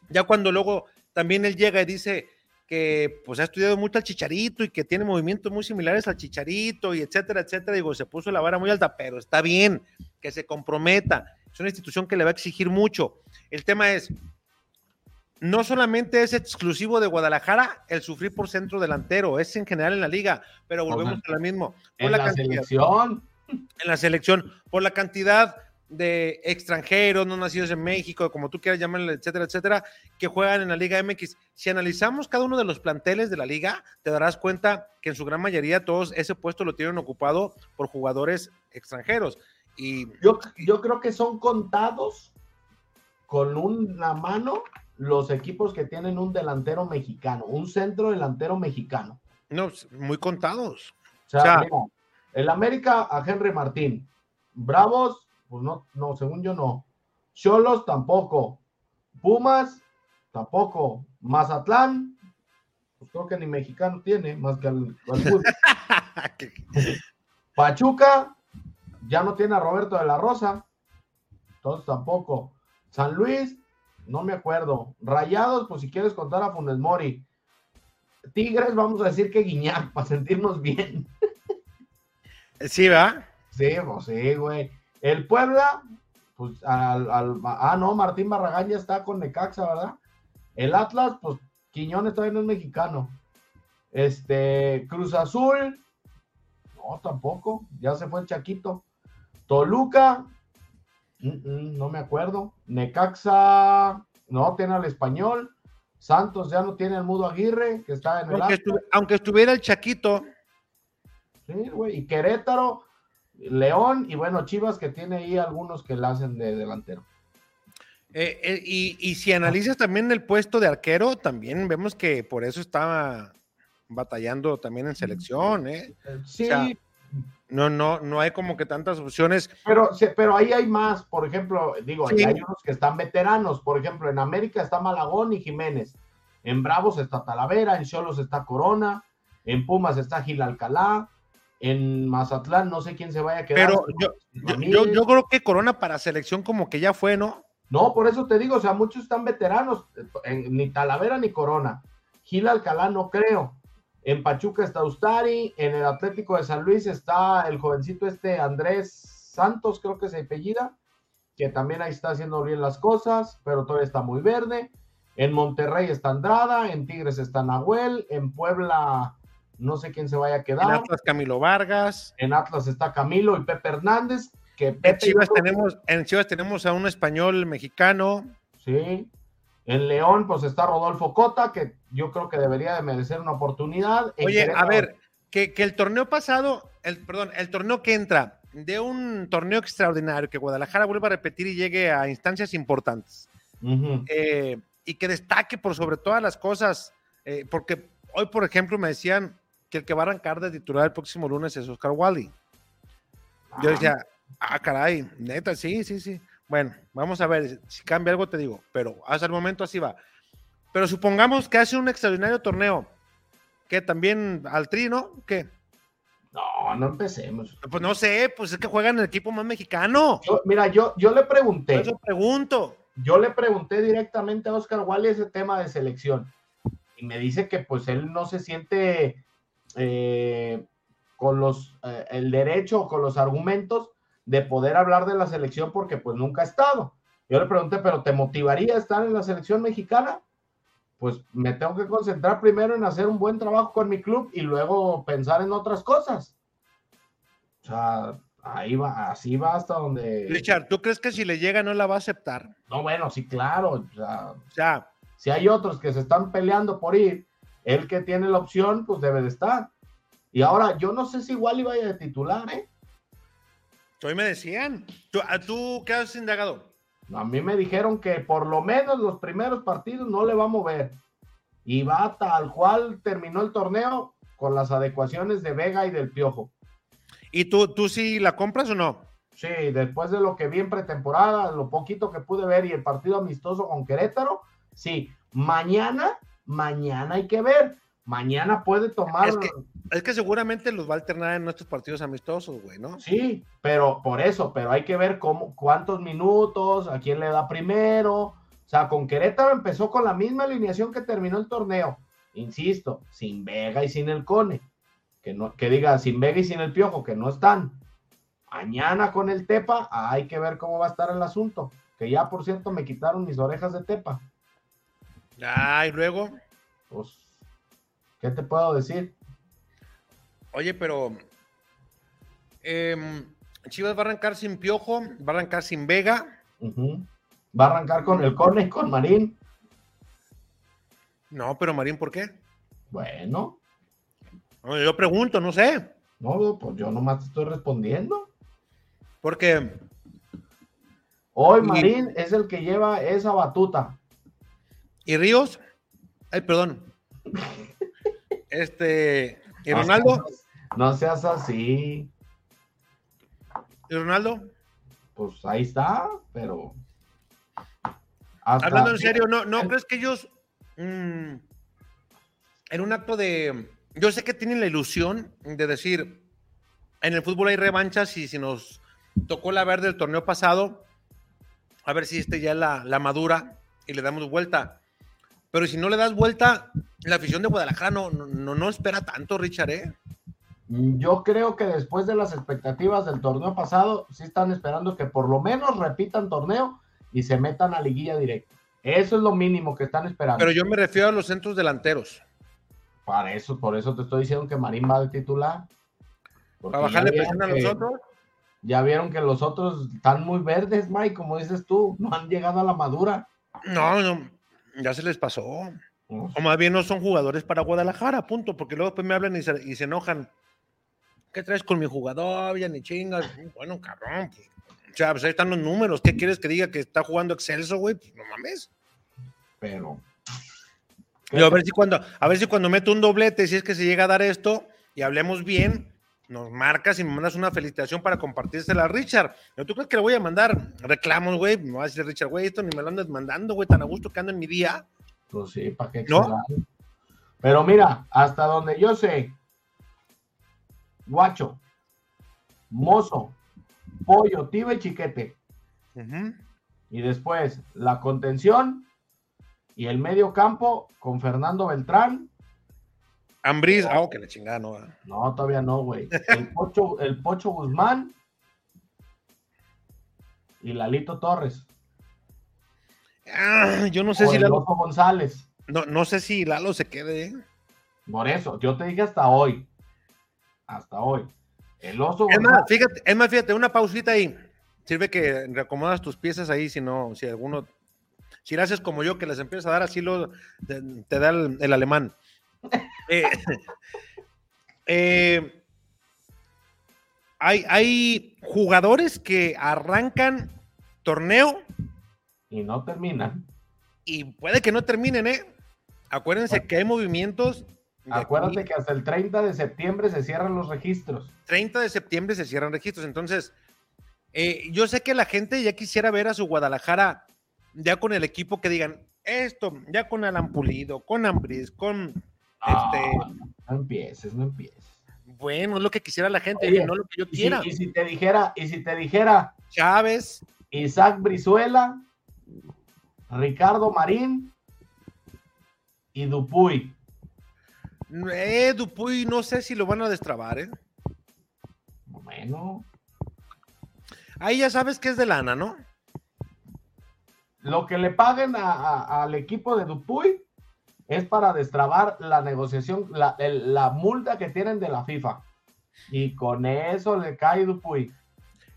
ya cuando luego también él llega y dice que pues ha estudiado mucho al chicharito y que tiene movimientos muy similares al chicharito y etcétera, etcétera, digo, se puso la vara muy alta, pero está bien que se comprometa, es una institución que le va a exigir mucho. El tema es, no solamente es exclusivo de Guadalajara el sufrir por centro delantero, es en general en la liga, pero volvemos a lo mismo. en la, selección. En la selección, por la cantidad de extranjeros no nacidos en México, como tú quieras llamarle, etcétera, etcétera, que juegan en la Liga MX. Si analizamos cada uno de los planteles de la liga, te darás cuenta que en su gran mayoría todos ese puesto lo tienen ocupado por jugadores extranjeros. Y yo, yo creo que son contados con una mano los equipos que tienen un delantero mexicano, un centro delantero mexicano. No, muy contados. O sea, el América a Henry Martín. Bravos, pues no, no, según yo no. Cholos tampoco. Pumas tampoco. Mazatlán, pues creo que ni mexicano tiene, más que al, Pachuca, ya no tiene a Roberto de la Rosa, entonces tampoco. San Luis, no me acuerdo. Rayados, pues si quieres contar a Funes Mori. Tigres, vamos a decir que Guiñac, para sentirnos bien. Sí, ¿va? Sí, pues sí, güey. El Puebla, pues al, ah, no, Martín Barragán ya está con Necaxa, ¿verdad? El Atlas, pues Quiñones todavía no es mexicano. Este, Cruz Azul, no, tampoco, ya se fue el Chaquito. Toluca, no me acuerdo. Necaxa no tiene al español. Santos ya no tiene al Mudo Aguirre, que está en el. Aunque, estuviera el Chaquito. Sí, güey. Y Querétaro, León y bueno, Chivas que tiene ahí algunos que la hacen de delantero. Eh, eh, y, y, si analizas también el puesto de arquero, también vemos que por eso estaba batallando también en selección, ¿eh? Sí. No, no, no hay como que tantas opciones. Pero, pero ahí hay más, por ejemplo, digo, sí. hay unos que están veteranos, por ejemplo, en América está Malagón y Jiménez, en Bravos está Talavera, en Cholos está Corona, en Pumas está Gil Alcalá, en Mazatlán no sé quién se vaya a quedar. Pero yo, yo, yo, creo que Corona para selección como que ya fue, ¿no? No, por eso te digo, o sea, muchos están veteranos, en, ni Talavera ni Corona. Gil Alcalá no creo. En Pachuca está Ustari, en el Atlético de San Luis está el jovencito este Andrés Santos, creo que se apellida, que también ahí está haciendo bien las cosas, pero todavía está muy verde. En Monterrey está Andrada, en Tigres está Nahuel, en Puebla no sé quién se vaya a quedar. En Atlas Camilo Vargas. En Atlas está Camilo y Pepe Hernández. Que Pepe en, Chivas tenemos, que... en Chivas tenemos a un español mexicano. Sí. En León, pues está Rodolfo Cota, que yo creo que debería de merecer una oportunidad. Oye, Querétaro... a ver, que, que, el torneo pasado, el, perdón, el torneo que entra de un torneo extraordinario, que Guadalajara vuelva a repetir y llegue a instancias importantes. Uh -huh. eh, y que destaque por sobre todas las cosas, eh, porque hoy, por ejemplo, me decían que el que va a arrancar de titular el próximo lunes es Oscar Wally. Ah. Yo decía, ah, caray, neta, sí, sí, sí. Bueno, vamos a ver, si cambia algo te digo, pero hasta el momento así va. Pero supongamos que hace un extraordinario torneo, que también al tri, ¿no? ¿Qué? No, no empecemos. Pues no sé, pues es que juega en el equipo más mexicano. Yo, mira, yo, yo le pregunté. Por eso pregunto. Yo le pregunté directamente a Oscar Wally ese tema de selección. Y me dice que pues él no se siente eh, con los, eh, el derecho o con los argumentos de poder hablar de la selección porque pues nunca ha estado. Yo le pregunté, ¿pero te motivaría a estar en la selección mexicana? Pues me tengo que concentrar primero en hacer un buen trabajo con mi club y luego pensar en otras cosas. O sea, ahí va, así va hasta donde. Richard, ¿tú crees que si le llega no la va a aceptar? No, bueno, sí, claro. O sea, o sea si hay otros que se están peleando por ir, el que tiene la opción, pues debe de estar. Y ahora, yo no sé si igual iba a de titular, ¿eh? Hoy me decían. ¿Tú, ¿Tú qué has indagado? A mí me dijeron que por lo menos los primeros partidos no le va a mover. Y va tal cual terminó el torneo con las adecuaciones de Vega y del Piojo. ¿Y tú, tú sí la compras o no? Sí, después de lo que vi en pretemporada, lo poquito que pude ver y el partido amistoso con Querétaro, sí. Mañana, mañana hay que ver. Mañana puede tomar. Es que, es que seguramente los va a alternar en nuestros partidos amistosos, güey, ¿no? Sí, pero por eso, pero hay que ver cómo, cuántos minutos, a quién le da primero. O sea, con Querétaro empezó con la misma alineación que terminó el torneo. Insisto, sin Vega y sin el Cone. Que, no, que diga sin Vega y sin el Piojo, que no están. Mañana con el Tepa, hay que ver cómo va a estar el asunto. Que ya, por cierto, me quitaron mis orejas de Tepa. Ah, y luego. Pues, ¿qué te puedo decir? Oye, pero. Eh, Chivas va a arrancar sin Piojo, va a arrancar sin Vega. Uh -huh. Va a arrancar con el Corne con Marín. No, pero Marín, ¿por qué? Bueno. No, yo pregunto, no sé. No, pues yo nomás estoy respondiendo. Porque. Hoy Marín y... es el que lleva esa batuta. ¿Y Ríos? Ay, perdón. Este. ¿Y Ronaldo? No seas así. ¿Y Ronaldo? Pues ahí está, pero. Hasta... Hablando en serio, ¿no, no crees que ellos. Mmm, en un acto de. Yo sé que tienen la ilusión de decir. En el fútbol hay revanchas y si nos tocó la verde del torneo pasado, a ver si este ya la, la madura y le damos vuelta. Pero si no le das vuelta, la afición de Guadalajara no, no, no espera tanto, Richard, ¿eh? Yo creo que después de las expectativas del torneo pasado, sí están esperando que por lo menos repitan torneo y se metan a liguilla directa. Eso es lo mínimo que están esperando. Pero yo me refiero a los centros delanteros. Para eso, por eso te estoy diciendo que Marín va de titular. Para bajarle presión a los otros. Ya vieron que los otros están muy verdes, Mike, como dices tú, no han llegado a la madura. No, no, ya se les pasó. O más bien no son jugadores para Guadalajara, punto, porque luego después me hablan y se, y se enojan. ¿Qué traes con mi jugador? Ya ni chingas. Bueno, cabrón, pues sea, pues ahí están los números. ¿Qué quieres que diga que está jugando excelso, güey? Pues no mames. Pero. Yo a ver si cuando, a ver si cuando meto un doblete, si es que se llega a dar esto y hablemos bien, nos marcas y me mandas una felicitación para compartírsela a Richard. ¿No tú crees que le voy a mandar reclamos, güey? Me va a decir Richard, güey, esto ni me lo andas mandando, güey, tan a gusto que ando en mi día. Pues sí, ¿para qué? ¿No? Pero mira, hasta donde yo sé, guacho, mozo, pollo, tiba y chiquete. Y después la contención y el medio campo con Fernando Beltrán. Ambriz, ah, oh, que la chingada, no. ah. No, todavía no, güey. El Pocho, el Pocho Guzmán y Lalito Torres. Ah, yo no sé o si Lalo, González. no, no sé si Lalo se quede. ¿eh? Por eso, yo te dije hasta hoy. Hasta hoy. El Oso Es más, fíjate, es más, fíjate, una pausita ahí. Sirve que reacomodas tus piezas ahí, si no, si alguno, si haces como yo, que les empiezas a dar así, lo, te, te da el, el alemán. Eh, eh, hay, hay jugadores que arrancan torneo Y no terminan. y puede que no terminen, ¿eh? Acuérdense que hay movimientos. Acuérdate que hasta el 30 de septiembre se cierran los registros. 30 de septiembre se cierran registros. Entonces, eh, yo sé que la gente ya quisiera ver a su Guadalajara ya con el equipo que digan esto, ya con Alan Pulido, con Ambris, con Ah, este. no empieces, no empieces. Bueno, es lo que quisiera la gente, Oye, no lo que yo Y si, quiera. y si te dijera, y si te dijera Chávez, Isaac Brizuela, Ricardo Marín y Dupuy. Eh, Dupuy, no sé si lo van a destrabar, ¿eh? Bueno, Ahí ya sabes que es de lana, ¿no? lo que le paguen a- a- al equipo de Dupuy es para destrabar la negociación, la, el- la multa que tienen de la FIFA. Y con eso le cae Dupuy.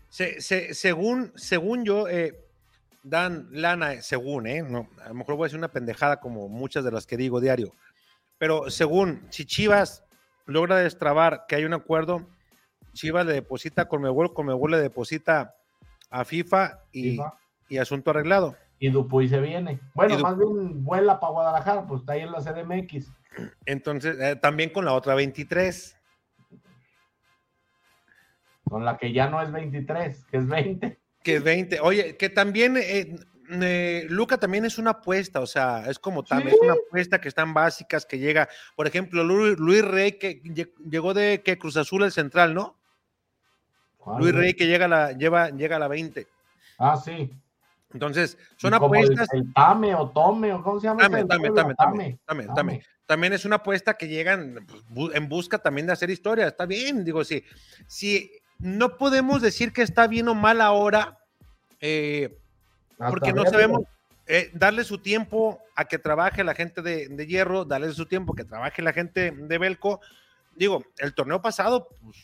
Se- se- según, según yo, eh, dan lana, eh, según, ¿eh? No, a lo mejor voy a decir una pendejada como muchas de las que digo diario, pero según, si Chivas logra destrabar que hay un acuerdo, Chivas le deposita con Conmebol, Conmebol le deposita a FIFA y, FIFA, y asunto arreglado. y Dupuy se viene. Bueno, más bien vuela para Guadalajara, pues está ahí en la CDMX. Entonces, eh, también con la otra 23. Con la que ya no es 23, que es 20. Que es 20. Oye, que también eh, eh, Luca también es una apuesta, o sea, es como también Sí. una apuesta que están básicas, que llega, por ejemplo, Lu- Luis Rey, que lle- llegó de que Cruz Azul el central, ¿no? Luis Rey que llega a la, lleva, llega a la 20. Ah, sí. Entonces, son el- apuestas. El, Tame o Tome, o cómo se llama. Tame, tame, tame, Tame. tame, tame. También es una apuesta que llegan pues, en busca también de hacer historia. Está bien, digo, si, si no podemos decir que está bien o mal ahora, eh, porque no sabemos eh, darle su tiempo a que trabaje la gente de, de Hierro, darle su tiempo a que trabaje la gente de Belco. Digo, el torneo pasado, pues,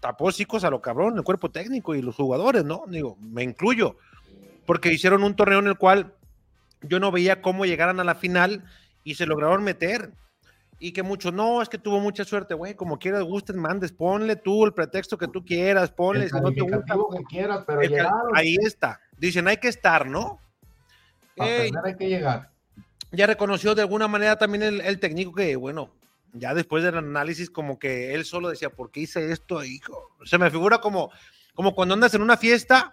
tapó chicos a lo cabrón, el cuerpo técnico y los jugadores, ¿no? Digo, me incluyo, porque hicieron un torneo en el cual yo no veía cómo llegaran a la final y se lograron meter. Y que muchos, no, es que tuvo mucha suerte, güey, como quieras, gustes, mandes, ponle tú el pretexto que tú quieras, ponle, El si no te gusta, que quieras, pero el llegaron. ahí está. Dicen, hay que estar, ¿no? Hay que llegar. ya reconoció de alguna manera también el, el técnico que, bueno, ya después del análisis, como que él solo decía, ¿por qué hice esto, hijo? Se me figura como, como cuando andas en una fiesta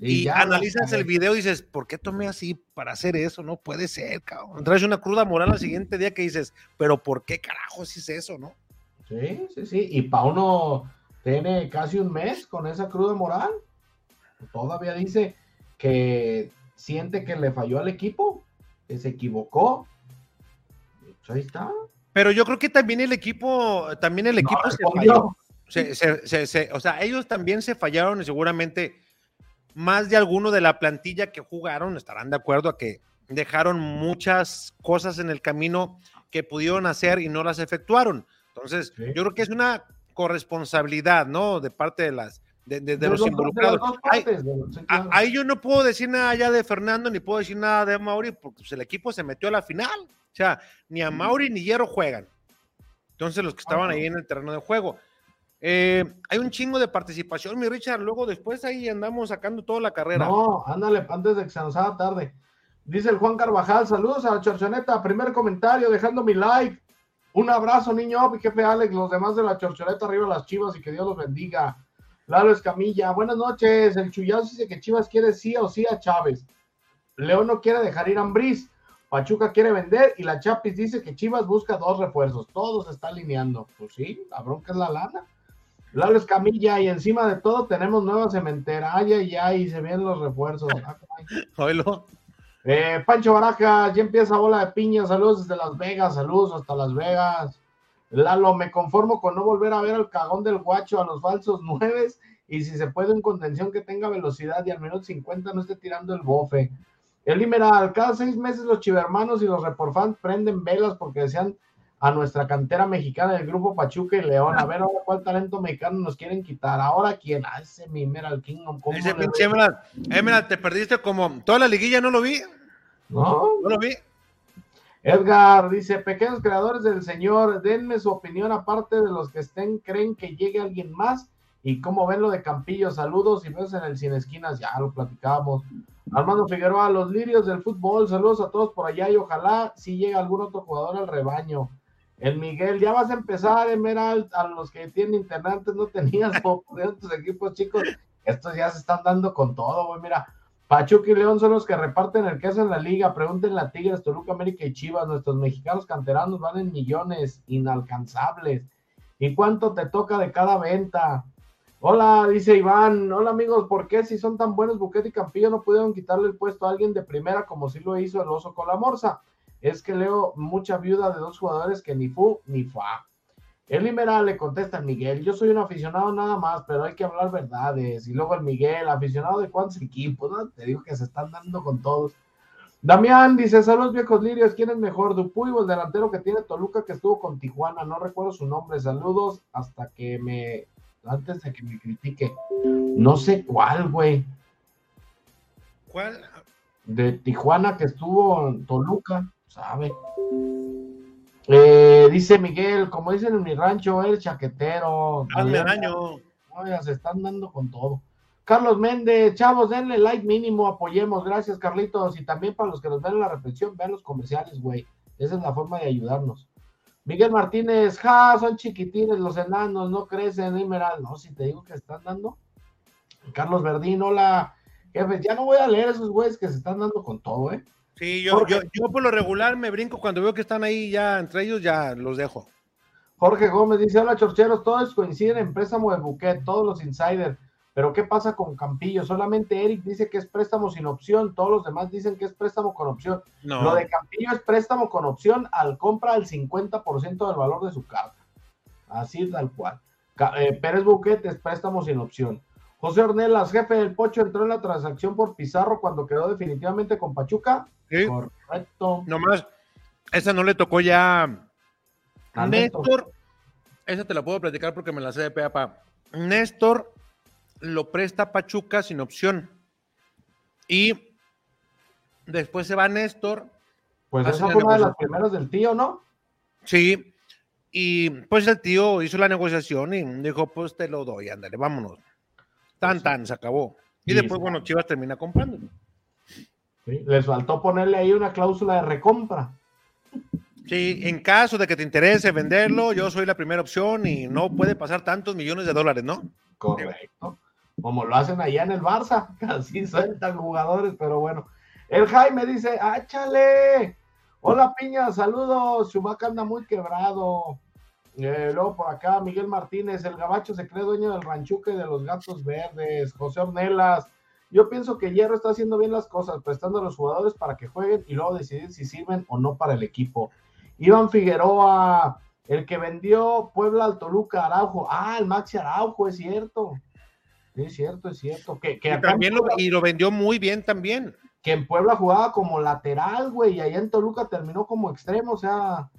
y, ya, analizas ya, el video y dices, ¿por qué tomé así para hacer eso? No puede ser, cabrón. Traes una cruda moral al siguiente día que dices, ¿pero por qué carajos hice eso, no? Sí, sí, sí. Y Pauno tiene casi un mes con esa cruda moral. Todavía dice que siente que le falló al equipo, que se equivocó. Ahí está. Pero yo creo que también el equipo, también el equipo No se falló. Se- se- se- se- o sea, ellos también se fallaron y seguramente más de alguno de la plantilla que jugaron estarán de acuerdo a que dejaron muchas cosas en el camino que pudieron hacer y no las efectuaron. Entonces, Sí. yo creo que es una corresponsabilidad, ¿no? De parte de las de, de- de los dos- involucrados. Ahí- sí, claro. Yo no puedo decir nada ya de Fernando, ni puedo decir nada de Mauri, porque pues, el equipo se metió a la final. O sea, ni a Mauri ni Hierro juegan. Entonces, los que estaban Ajá. ahí en el terreno de juego. Eh, hay un chingo de participación, mi Richard. Luego después ahí andamos sacando toda la carrera. No, ándale, antes de que se nos haga tarde. Dice el Juan Carvajal, saludos a la Chorchoneta, primer comentario, dejando mi like. Un abrazo, niño, mi jefe Alex, los demás de la Chorchoneta, arriba las chivas y que Dios los bendiga. Lalo Escamilla, buenas noches. El Chuyazo dice que Chivas quiere sí o sí a Chávez. León no quiere dejar ir a Ambriz. Pachuca quiere vender y la Chapis dice que Chivas busca dos refuerzos. Todo se está alineando. Pues sí, la bronca es la lana. Lalo Escamilla, y encima de todo tenemos nueva cementera. Ay, ay, ay, se vienen los refuerzos. Oilo. Eh, Pancho Baraja, ya empieza bola de piña. Saludos desde Las Vegas, saludos hasta Las Vegas. Lalo, me conformo con no volver a ver al cagón del guacho, a los falsos nueves, y si se puede un contención que tenga velocidad y al menos 50 no esté tirando el bofe. El Limeral, cada seis meses los chivermanos y los reporfans prenden velas porque desean a nuestra cantera mexicana del grupo Pachuca y León. A ver ahora cuál talento mexicano nos quieren quitar. Ahora quién, ah, ese mi Emerald Kingdom. Ese pinche Emerald, Emerald, te perdiste como toda la liguilla, no lo vi. No, no lo vi. Edgar dice, pequeños creadores del Señor, denme su opinión aparte de los que estén, creen que llegue alguien más y cómo ven lo de Campillo. Saludos y besos en el Cine Esquinas, ya lo platicábamos. Armando Figueroa, los lirios del fútbol, saludos a todos por allá y ojalá si llegue algún otro jugador al rebaño. El Miguel, ya vas a empezar, Emerald, a los que tienen internet, antes no tenías por tus equipos, chicos. Estos ya se están dando con todo, güey. Mira, Pachuca y León son los que reparten el queso en la liga. Pregunten a Tigres, Toluca, América y Chivas. Nuestros mexicanos canteranos van en millones inalcanzables. ¿Y cuánto te toca de cada venta? Hola, dice Iván. Hola amigos, ¿por qué si son tan buenos Buquete y Campillo no pudieron quitarle el puesto a alguien de primera como si lo hizo el oso con la morsa? Es que leo mucha viuda de dos jugadores que ni fu ni fa. El Limeral le contesta a Miguel, yo soy un aficionado nada más, pero hay que hablar verdades. Y luego el Miguel, aficionado de cuántos equipos, ¿no? Te digo que se están dando con todos. Damián dice, saludos viejos lirios, ¿quién es mejor? Dupuy o el delantero que tiene Toluca que estuvo con Tijuana, no recuerdo su nombre, saludos hasta que me, antes de que me critique. No sé cuál, güey. ¿Cuál? De Tijuana que estuvo en Toluca, ¿sabe? Eh, dice Miguel, como dicen en mi rancho, el chaquetero. Hazme daño. ya se están dando con todo. Carlos Méndez, chavos, denle like mínimo, apoyemos. Gracias, Carlitos. Y también para los que nos ven en la repetición, vean los comerciales, güey. Esa es la forma de ayudarnos. Miguel Martínez, ja, son chiquitines los enanos, no crecen, Emerald. No, si te digo que están dando. Carlos Verdín, hola, jefe, ya no voy a leer esos güeyes que se están dando con todo, ¿eh? Sí, yo, yo, yo, por lo regular me brinco cuando veo que están ahí ya entre ellos, ya los dejo. Jorge Gómez dice: Hola, chorcheros, todos coinciden en préstamo de Buquet, todos los insiders. Pero ¿qué pasa con Campillo? Solamente Eric dice que es préstamo sin opción, todos los demás dicen que es préstamo con opción. No. Lo de Campillo es préstamo con opción al compra al 50% del valor de su carta. Así tal cual. Eh, Pérez Buquet es préstamo sin opción. José Ornelas, jefe del Pocho, entró en la transacción por Pizarro cuando quedó definitivamente con Pachuca. Sí. Correcto. Nomás, esa no le tocó ya a Néstor. Esa te la puedo platicar porque me la sé de peapa. Néstor lo presta Pachuca sin opción. Y después se va Néstor. Pues esa fue una de las primeras del tío, ¿no? Sí. Y pues el tío hizo la negociación y dijo, pues te lo doy, ándale, vámonos. Tan, tan, se acabó. Y después, bueno, Chivas termina comprando. les faltó ponerle ahí una cláusula de recompra. Sí, en caso de que te interese venderlo, yo soy la primera opción y no puede pasar tantos millones de dólares, ¿no? Correcto. Como lo hacen allá en el Barça, casi sueltan jugadores, pero bueno. El Jaime dice, ¡áchale! Hola Piña, saludos. Chubaca anda muy quebrado. Eh, luego por acá, Miguel Martínez, el gabacho se cree dueño del ranchuque de los gatos verdes. José Ornelas, yo pienso que Hierro está haciendo bien las cosas, prestando a los jugadores para que jueguen y luego decidir si sirven o no para el equipo. Iván Figueroa, el que vendió Puebla al Toluca Araujo. Ah, el Maxi Araujo, es cierto. Es cierto, es cierto. Que, que y también lo, y lo vendió muy bien también. Que en Puebla jugaba como lateral, güey, y allá en Toluca terminó como extremo, o sea,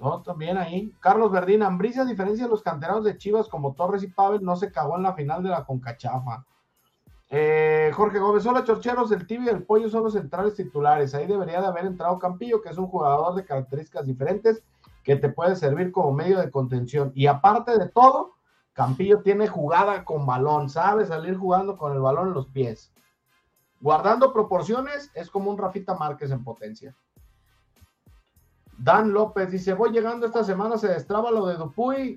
no, también ahí. Carlos Verdín, Ambricia, a diferencia de los canteranos de Chivas como Torres y Pavel, no se cagó en la final de la Concachafa. Eh, Jorge Gómez, hola Chorcheros, el tibio y el pollo son los centrales titulares. Ahí debería de haber entrado Campillo, que es un jugador de características diferentes que te puede servir como medio de contención. Y aparte de todo, Campillo tiene jugada con balón, sabe salir jugando con el balón en los pies. Guardando proporciones, es como un Rafita Márquez en potencia. Dan López dice: Voy llegando esta semana, se destraba lo de Dupuy.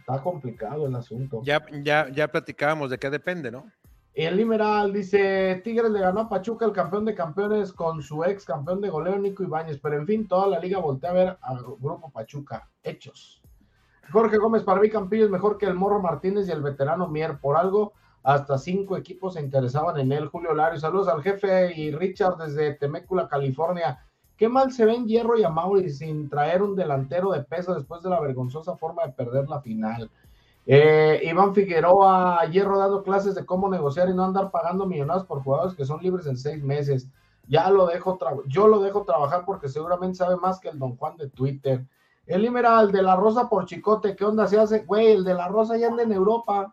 Está complicado el asunto. Ya, ya, ya platicábamos de qué depende, ¿no? El Liberal dice: Tigres le ganó a Pachuca, el campeón de campeones, con su ex campeón de goleo, Nico Ibáñez. Pero en fin, toda la liga voltea a ver al grupo Pachuca. Hechos. Jorge Gómez, para mí Campillo es mejor que el Morro Martínez y el veterano Mier. Por algo, hasta cinco equipos se interesaban en él. Julio Lario, saludos al jefe y Richard desde Temécula, California. Qué mal se ven Hierro y Amauri sin traer un delantero de peso después de la vergonzosa forma de perder la final. Eh, Iván Figueroa, Hierro dando clases de cómo negociar y no andar pagando millonarios por jugadores que son libres en seis meses. Ya lo dejo, yo lo dejo trabajar porque seguramente sabe más que el Don Juan de Twitter. El Imeral de la Rosa por Chicote, ¿qué onda se hace? Güey, el de la Rosa ya anda en Europa.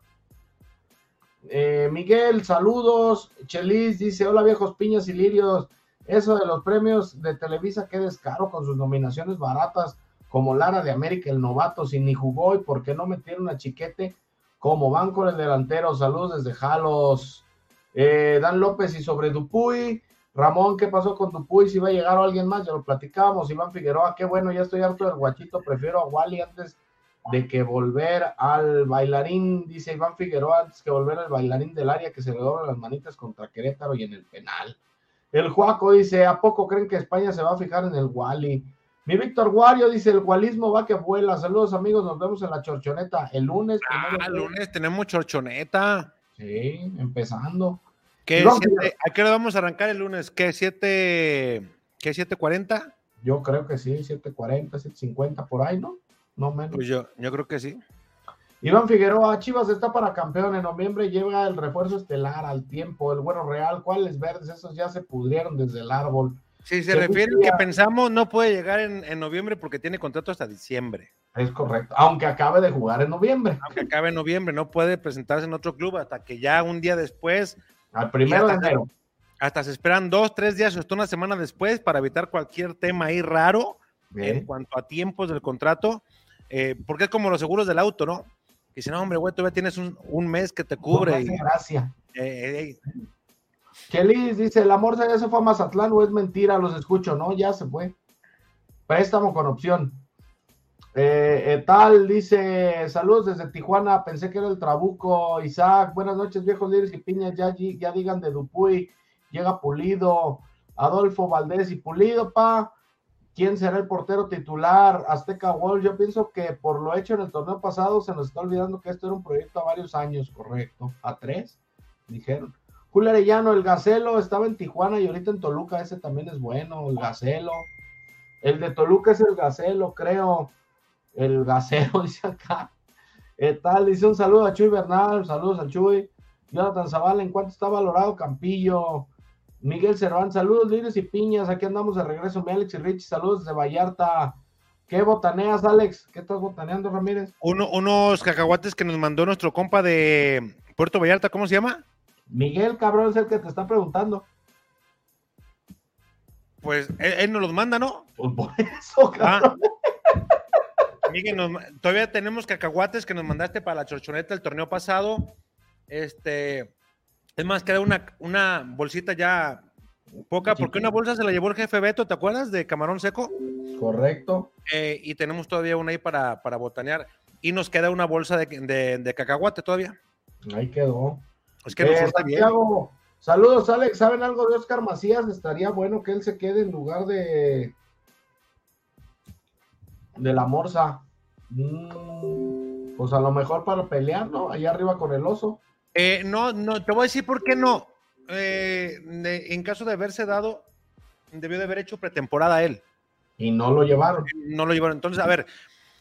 Eh, Miguel, saludos. Chelis dice: Hola viejos piñas y lirios. Eso de los premios de Televisa, qué descaro con sus nominaciones baratas, como Lara de América, el novato, sin ni jugó y por qué no metieron a Chiquete como van con el delantero. Saludos desde Jalos. Eh, Dan López y sobre Dupuy. Ramón, ¿qué pasó con Dupuy? Si va a llegar alguien más, ya lo platicábamos. Iván Figueroa, qué bueno, ya estoy harto del guachito, prefiero a Wally antes de que volver al bailarín, dice Iván Figueroa, antes que volver al bailarín del área que se le doblan las manitas contra Querétaro y en el penal. El Juaco dice, ¿a poco creen que España se va a fijar en el Wally? Mi Víctor Guario dice, el gualismo va que vuela. Saludos amigos, nos vemos en la chorchoneta el lunes. Ah, el lunes tenemos chorchoneta. Sí, empezando. ¿Qué ¿A qué hora vamos a arrancar el lunes? ¿Qué? ¿Siete? ¿Qué? ¿7.40? Yo creo que sí, 7.40, 7.50 por ahí, ¿no? No menos. Pues yo, yo creo que sí. Iván Figueroa, Chivas está para campeón. En noviembre llega el refuerzo estelar al tiempo. El bueno real, ¿cuáles verdes? Esos ya se pudrieron desde el árbol. Sí, se refiere a que pensamos no puede llegar en, en, noviembre porque tiene contrato hasta diciembre. Es correcto, aunque acabe de jugar en noviembre. Aunque acabe en noviembre, no puede presentarse en otro club hasta que ya un día después al primero de enero. Hasta se esperan dos, tres días o hasta una semana después para evitar cualquier tema ahí raro en cuanto a tiempos del contrato, eh, porque es como los seguros del auto, ¿no? Que si no, hombre, güey, todavía tienes un, un mes que te cubre. gracias. Eh, eh, dice, el amor ya se fue a Mazatlán o es mentira, los escucho, ¿no? Ya se fue. Préstamo con opción. Eh, tal dice, saludos desde Tijuana, pensé que era el Trabuco, Isaac, buenas noches viejos líderes y piñas, ya, ya digan de Dupuy, llega Pulido, Adolfo Valdés y Pulido, pa, ¿quién será el portero titular? Azteca Wall, yo pienso que por lo hecho en el torneo pasado se nos está olvidando que esto era un proyecto a varios años, correcto, a tres, dijeron. Julio Arellano, el Gacelo estaba en Tijuana y ahorita en Toluca, ese también es bueno, el Gacelo. El de Toluca es el Gacelo, creo el gasero, dice acá. ¿Qué tal? Dice un saludo a Chuy Bernal, saludos al Chuy. Jonathan Zavala, ¿en cuánto está valorado Campillo? Miguel Cervantes, saludos, líderes y piñas. Aquí andamos de regreso. Mi Alex y Rich, saludos de Vallarta. ¿Qué botaneas, Alex? ¿Qué estás botaneando, Ramírez? Uno, unos cacahuates que nos mandó nuestro compa de Puerto Vallarta, ¿cómo se llama? Miguel, cabrón, es el que te está preguntando. Pues él, nos los manda, ¿no? Pues por eso, ah. cabrón. Miguel, todavía tenemos cacahuates que nos mandaste para la chorchoneta el torneo pasado. Este, es más, queda una, una bolsita ya poca, porque una bolsa se la llevó el jefe Beto, ¿te acuerdas? De camarón seco. Correcto. Eh, y tenemos todavía una ahí para, para botanear. Y nos queda una bolsa de, cacahuate todavía. Ahí quedó. Es que nos bien. Saludos, Alex. ¿Saben algo de Oscar Macías? Estaría bueno que él se quede en lugar de, de la morsa. Mm, pues a lo mejor para pelear, ¿no? Allá arriba con el oso. Eh, no, no, te voy a decir por qué no. Eh, en caso de haberse dado, debió de haber hecho pretemporada él. Y no lo llevaron. No lo llevaron. Entonces, a ver,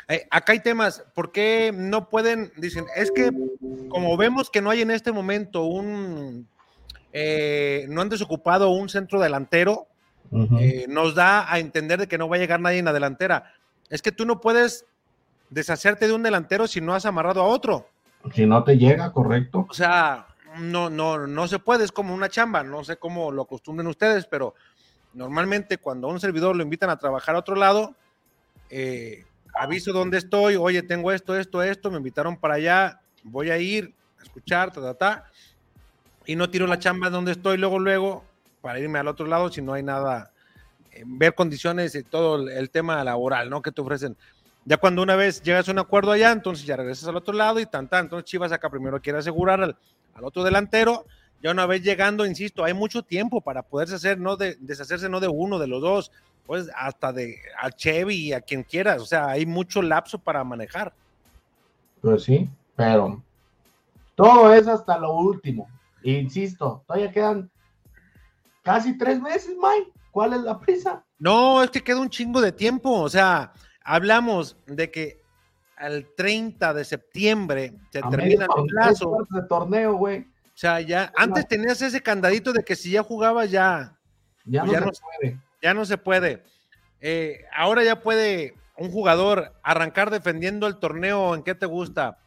eh, acá hay temas. ¿Por qué no pueden? Dicen, es que como vemos que no hay en este momento un. no han desocupado un centro delantero, nos da a entender de que no va a llegar nadie en la delantera es que tú no puedes deshacerte de un delantero si no has amarrado a otro. Si no te llega, correcto. O sea, no, no, no se puede, es como una chamba, no sé cómo lo acostumbren ustedes, pero normalmente cuando a un servidor lo invitan a trabajar a otro lado, eh, aviso dónde estoy, oye, tengo esto, esto, esto, me invitaron para allá, voy a ir a escuchar, ta, ta, ta, y no tiro la chamba donde estoy luego, luego, para irme al otro lado si no hay nada, eh, ver condiciones y todo el, tema laboral, ¿no? Que te ofrecen. Ya cuando una vez llegas a un acuerdo allá, entonces ya regresas al otro lado y tan, tan. Entonces Chivas acá primero quiere asegurar al, al otro delantero. Ya una vez llegando, insisto, hay mucho tiempo para poderse hacer, no de, deshacerse no de uno, de los dos, pues hasta de a Chevy y a quien quieras. O sea, hay mucho lapso para manejar. Pues sí, pero todo es hasta lo último. Insisto, todavía quedan casi tres meses, Mike. ¿Cuál es la prisa? No, es que queda un chingo de tiempo. O sea, hablamos de que al 30 de septiembre se A termina medio el plazo. de torneo, güey. O sea, ya antes tenías ese candadito de que si ya jugabas ya, Ya Pues no ya se no- puede. Ya no se puede. Eh, ahora ya puede un jugador arrancar defendiendo el torneo en qué te gusta.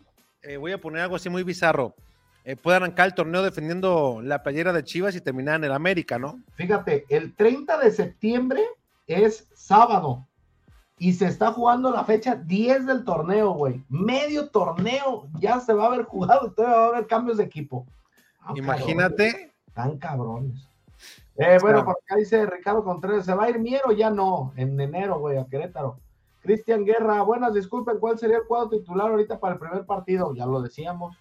Eh, voy a poner algo así muy bizarro. Eh, puede arrancar el torneo defendiendo la playera de Chivas y terminar en el América, ¿no? Fíjate, el 30 de septiembre es sábado y se está jugando la fecha 10 del torneo, güey. Medio torneo ya se va a haber jugado todavía va a haber cambios de equipo. Ah, Imagínate. cabrón, Tan cabrones. Eh, bueno, por acá dice Ricardo Contreras, ¿se va a ir Miero? Ya no, en enero, güey, a Querétaro. Cristian Guerra, buenas, disculpen, ¿cuál sería el cuadro titular ahorita para el primer partido? Ya lo decíamos.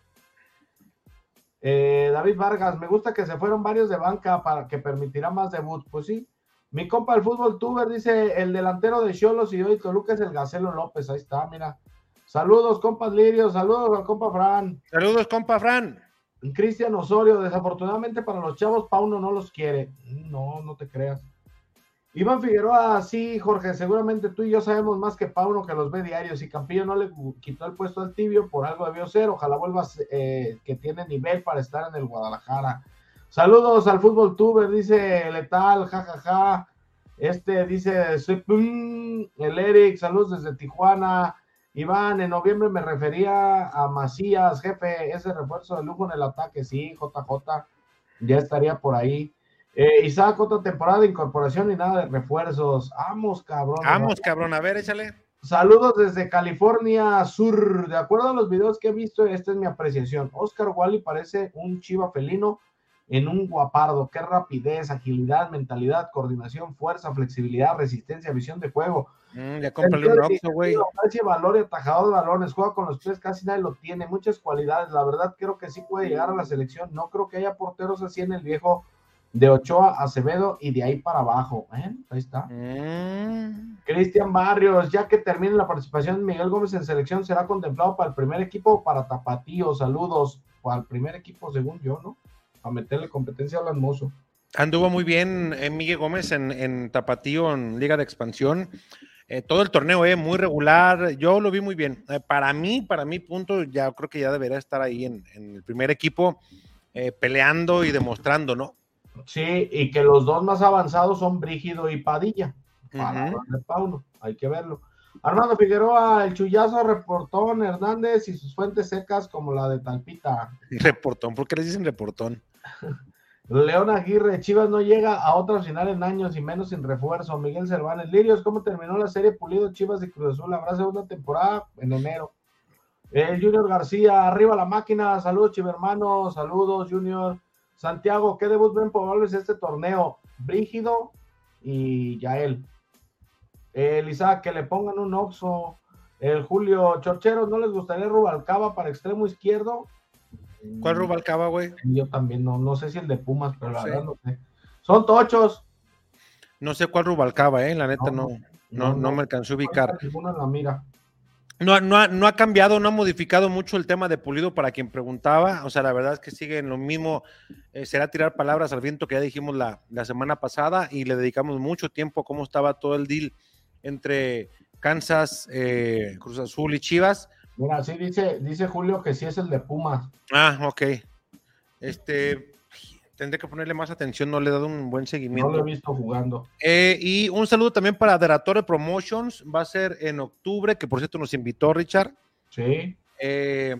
Eh, David Vargas, me gusta que se fueron varios de banca para que permitirá más debut. Pues sí. Mi compa el fútbol tuber dice el delantero de Cholos y hoy Toluca es el Gacelo López. Ahí está, mira. Saludos, compas Lirio, saludos al compa Fran. Saludos, compa Fran. Cristian Osorio, desafortunadamente para los chavos, Pauno no los quiere. No, no te creas. Iván Figueroa, sí, Jorge, seguramente tú y yo sabemos más que Pauno que los ve diarios. Y Campillo no le quitó el puesto al tibio, por algo debió ser. Ojalá vuelvas eh, que tiene nivel para estar en el Guadalajara. Saludos al fútbol tuber, dice Letal, jajaja. Este dice pum, el Eric, saludos desde Tijuana. Iván, en noviembre me refería a Macías, jefe, ese refuerzo de lujo en el ataque, sí, JJ, ya estaría por ahí. Eh, Isaac, otra temporada de incorporación y nada de refuerzos. Vamos, cabrón. Vamos, cabrón, a ver, échale. Saludos desde California Sur. De acuerdo a los videos que he visto, esta es mi apreciación. Oscar Wally parece un chiva felino en un guapardo. Qué rapidez, agilidad, mentalidad, coordinación, fuerza, flexibilidad, resistencia, visión de juego. Mm, ya cómprale un Oxxo, güey. Parece valor y atajador de balones. Juega con los pies, casi nadie lo tiene. Muchas cualidades. La verdad, creo que sí puede llegar a la selección. No creo que haya porteros así en el viejo de Ochoa, Acevedo y de ahí para abajo. Ahí está. Mm, Cristian Barrios, ya que termine la participación de Miguel Gómez en selección, será contemplado para el primer equipo o para Tapatío. Saludos. Para el primer equipo, según yo, ¿no? A meterle competencia al hermoso. Anduvo muy bien eh, Miguel Gómez en, en Tapatío, en Liga de Expansión. Eh, todo el torneo, eh, muy regular. Yo lo vi muy bien. Eh, para mí, para mi punto, ya creo que ya debería estar ahí en, en el primer equipo, peleando y demostrando, ¿no? Sí, y que los dos más avanzados son Brígido y Padilla. Para Ujú. de Pauno, hay que verlo. Armando Figueroa, el chullazo, reportón Hernández y sus fuentes secas como la de Talpita. Reportón, ¿por qué les dicen reportón? León Aguirre, Chivas no llega a otra final en años y menos sin refuerzo. Miguel Cervantes, Lirios, ¿cómo terminó la serie Pulido Chivas y Cruz Azul? Habrá segunda temporada en enero. El Junior García, arriba la máquina, saludos Chivermano, saludos Junior. Santiago, ¿qué debut ven probables este torneo? Brígido y Yael. El que le pongan un oxo. El Julio Chorcheros, ¿no les gustaría Rubalcaba para extremo izquierdo? ¿Cuál Rubalcaba, güey? Yo también no, no sé si el de Pumas, pero No la sé. verdad no sé. Son tochos. No sé cuál Rubalcaba, eh, la neta no, No, no, me alcanzó a ubicar. La mira. No, no, ha, no ha cambiado, no ha modificado mucho el tema de Pulido para quien preguntaba. O sea, la verdad es que sigue en lo mismo. eh, será tirar palabras al viento que ya dijimos la, la semana pasada y le dedicamos mucho tiempo a cómo estaba todo el deal entre Kansas, eh, Cruz Azul y Chivas. Mira, sí dice, dice Julio que sí es el de Pumas. Ah, ok. Este, tendré que ponerle más atención, no le he dado un buen No seguimiento. lo he visto jugando. Eh, y un saludo también para Deratore Promotions. Va a ser en octubre, que por cierto nos invitó Richard. Sí. Eh,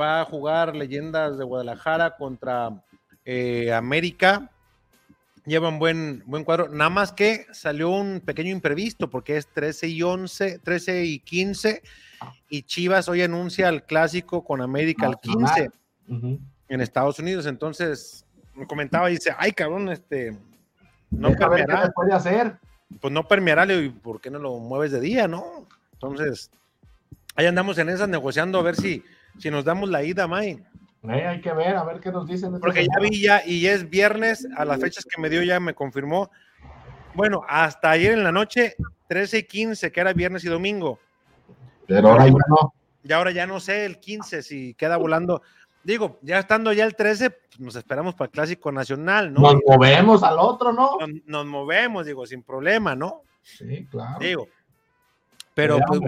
va a jugar Leyendas de Guadalajara contra eh, América llevan buen, buen cuadro. Nada más que salió un pequeño imprevisto porque es 13 y 11, 13 y 15 y Chivas hoy anuncia el clásico con América el 15 en Estados Unidos. Entonces me comentaba y dice, ay cabrón, este no permeará. ¿Qué puede hacer? Pues no permeará, y ¿por qué no lo mueves de día, no? Entonces, ahí andamos en esas negociando a ver si, si nos damos la ida, May. Eh, hay que ver, a ver qué nos dicen. Porque ya vi ya, y es viernes, a las fechas que me dio ya me confirmó. Bueno, hasta ayer en la noche, 13 y 15, que era viernes y domingo. Pero ahora ya no. Y ahora ya no sé el 15 si queda volando. Digo, ya estando ya el 13, pues nos esperamos para el Clásico Nacional, ¿no? Nos movemos al otro, ¿no? Nos, movemos, digo, sin problema, ¿no? Sí, claro. Digo. Pero pues,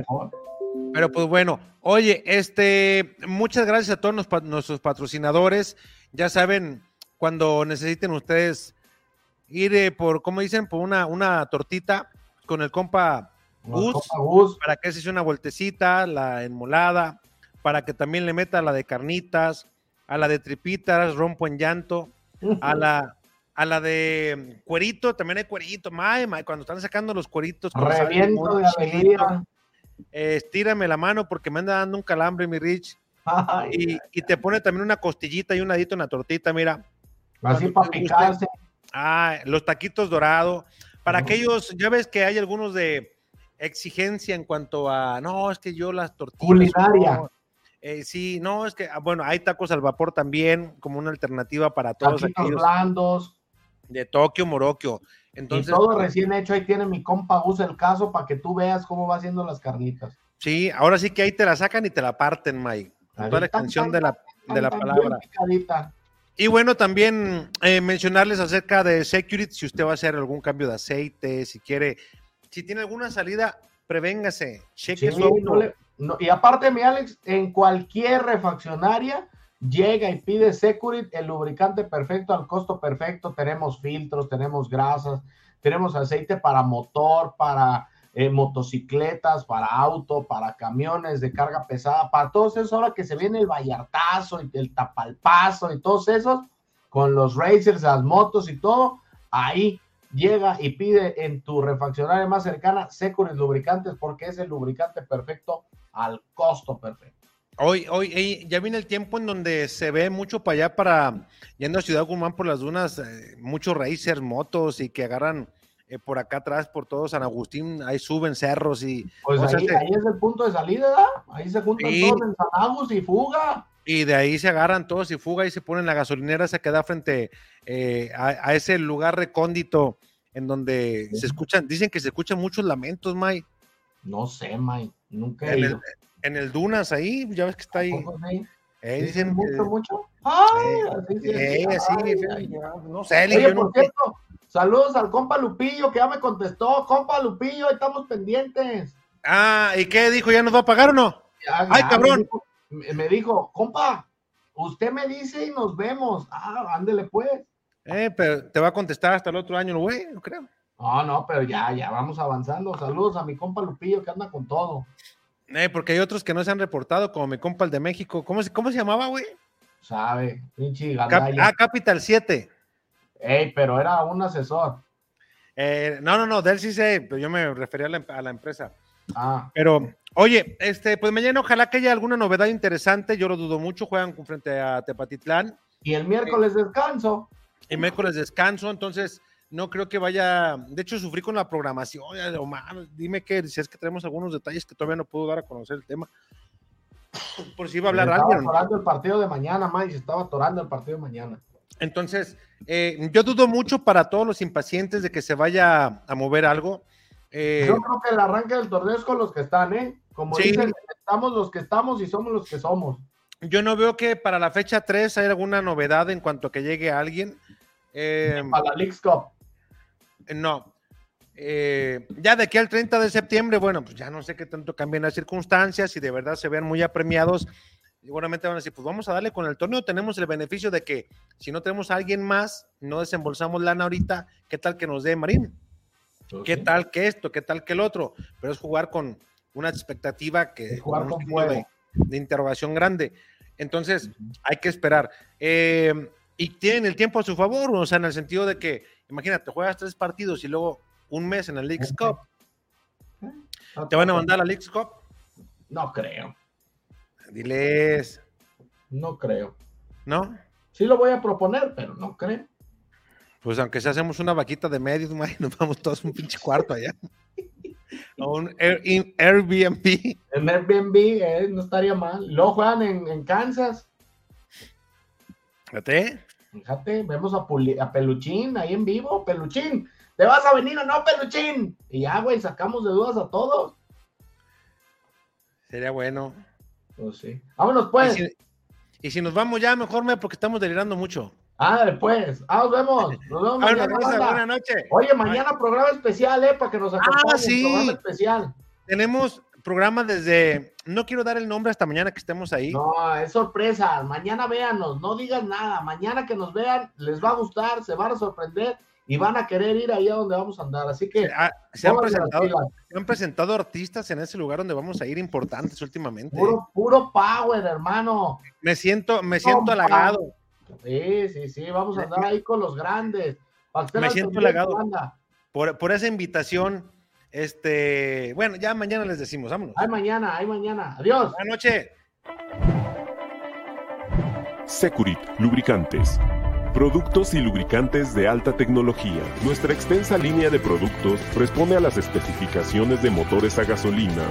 pero pues bueno, oye, este, muchas gracias a todos nuestros patrocinadores. Ya saben, cuando necesiten ustedes ir eh, por, como dicen, por una, una tortita con el compa Gus, para que se eche una vueltecita, la enmolada, para que también le meta la de carnitas, a la de tripitas, rompo en llanto, a la, a la de cuerito, también hay cuerito, mae, cuando están sacando los cueritos. Reviento de alegría. Eh, estírame la mano porque me anda dando un calambre, mi Rich. y, te pone también una costillita y un adito en la tortita, mira. Así para picarse. Ah, los taquitos dorados. Para aquellos, ya ves que hay algunos de exigencia en cuanto a, no, es que yo las tortillas. Culinaria. Eh, sí, no, es que, ah, bueno, hay tacos al vapor también como una alternativa para todos Taquitos aquellos. blandos. De Tokio, Morokio. Entonces, y todo recién hecho, ahí tiene mi compa usa el caso para que tú veas cómo va haciendo las carnitas. Sí, ahora sí que ahí te la sacan y te la parten, Mike. toda la extensión de la, de la palabra. Y bueno, también eh, mencionarles acerca de Security, si usted va a hacer algún cambio de aceite, si quiere, si tiene alguna salida, prevéngase, cheque su y aparte, mi Alex, en cualquier refaccionaria, llega y pide Security, el lubricante perfecto al costo perfecto. Tenemos filtros, tenemos grasas, tenemos aceite para motor, para eh, motocicletas, para auto, para camiones de carga pesada, para todos esos, ahora que se viene el vallartazo y el tapalpazo y todos esos, con los racers, las motos y todo, ahí llega y pide en tu refaccionaria más cercana Security Lubricantes porque es el lubricante perfecto al costo perfecto. Hoy, hoy, ya viene el tiempo en donde se ve mucho para allá, para yendo a Ciudad Guzmán por las dunas, eh, muchos racers, motos y que agarran eh, por acá atrás, por todo San Agustín, ahí suben cerros y. Pues ahí, es el punto de salida, ¿verdad? Ahí se juntan todos en San Agustín y fuga. Y de ahí se agarran todos y fuga y se ponen la gasolinera, se queda frente eh, a, ese lugar recóndito en donde se escuchan, dicen que se escuchan muchos lamentos, May. No sé, May, nunca he ido en el Dunas ahí, ya ves que está ahí. Eh, dicen mucho, mucho. Ay, no sé. Oye, por cierto, saludos al compa Lupillo que ya me contestó. Compa Lupillo, estamos pendientes. Ah, ¿y qué dijo? ¿Ya nos va a pagar o no? Ay, cabrón. Me dijo, compa, usted me dice y nos vemos. Ah, ándele pues. Eh, pero te va a contestar hasta el otro año, güey, no creo. No, no, pero ya, ya vamos avanzando. Saludos a mi compa Lupillo que anda con todo. Eh, porque hay otros que no se han reportado, como mi compa el de México. ¿Cómo, cómo se llamaba, güey? Sabe, pinche Ah, Capital 7. Ey, pero era un asesor. Eh, no, no, no, de él sí sé, yo me refería a la, a la, empresa. Ah. Pero, oye, este, pues mañana ojalá que haya alguna novedad interesante. Yo lo dudo mucho, juegan frente a Tepatitlán. Y el miércoles descanso. El miércoles descanso, entonces no creo que vaya, de hecho sufrí con la programación, Omar, dime que si es que tenemos algunos detalles que todavía no puedo dar a conocer el tema. Por si iba a hablar estaba alguien. Estaba atorando el partido de mañana, May, estaba atorando el partido de mañana. Entonces, eh, yo dudo mucho para todos los impacientes de que se vaya a mover algo. Eh, yo creo que el arranque del torneo es con los que están, ¿eh? Como dicen, estamos los que estamos y somos los que somos. Yo no veo que para la fecha 3 hay alguna novedad en cuanto a que llegue alguien. Eh, para la League Cup. No. Eh, ya de aquí al 30 de septiembre, bueno, pues ya no sé qué tanto cambien las circunstancias y de verdad se vean muy apremiados. Seguramente van a decir, pues vamos a darle con el torneo. Tenemos el beneficio de que si no tenemos a alguien más, no desembolsamos lana ahorita, ¿qué tal que nos dé Marín? ¿Qué tal que esto? ¿Qué tal que el otro? Pero es jugar con una expectativa que jugar con de, de, interrogación grande. Entonces, hay que esperar. Eh, y tienen el tiempo a su favor, o sea, en el sentido de que Imagínate, juegas tres partidos y luego un mes en el Leagues Cup. No ¿Te van a mandar a la Leagues Cup? No creo, Diles, no creo. ¿no? Sí lo voy a proponer, pero no creo. Pues aunque sea hacemos una vaquita de medios, nos vamos todos a un pinche cuarto allá. O un Airbnb. En Airbnb eh, no estaría mal. Luego juegan en, en Kansas. Fíjate. Fíjate, vemos a, Puli- a Peluchín ahí en vivo. Peluchín, ¿te vas a venir o no, Peluchín? Y ya, güey, sacamos de dudas a todos. Sería bueno. Pues sí. Vámonos, Y pues. si, y si nos vamos ya, mejor me, porque estamos delirando mucho. Ándale, pues. Ah, nos vemos. Nos vemos mañana, buenas noches. Oye, mañana programa especial, ¿eh? Para que nos acompañen. Ah, sí. Programa especial. Tenemos programa desde. No quiero dar el nombre hasta mañana que estemos ahí. No, es sorpresa. Mañana véanos, no digan nada. Mañana que nos vean, les va a gustar, se van a sorprender y van a querer ir ahí a donde vamos a andar. Así que Ah, se, han presentado, se han presentado artistas en ese lugar donde vamos a ir importantes últimamente. puro, puro power, hermano. Me siento, me siento halagado. Sí, sí, sí, vamos a andar ahí con los grandes. Me siento halagado. por, por esa invitación. Este, bueno, ya mañana les decimos, vámonos. Hay mañana, hay mañana. Adiós. Buenas noches. Securit Lubricantes. Productos y lubricantes de alta tecnología. Nuestra extensa línea de productos responde a las especificaciones de motores a gasolina,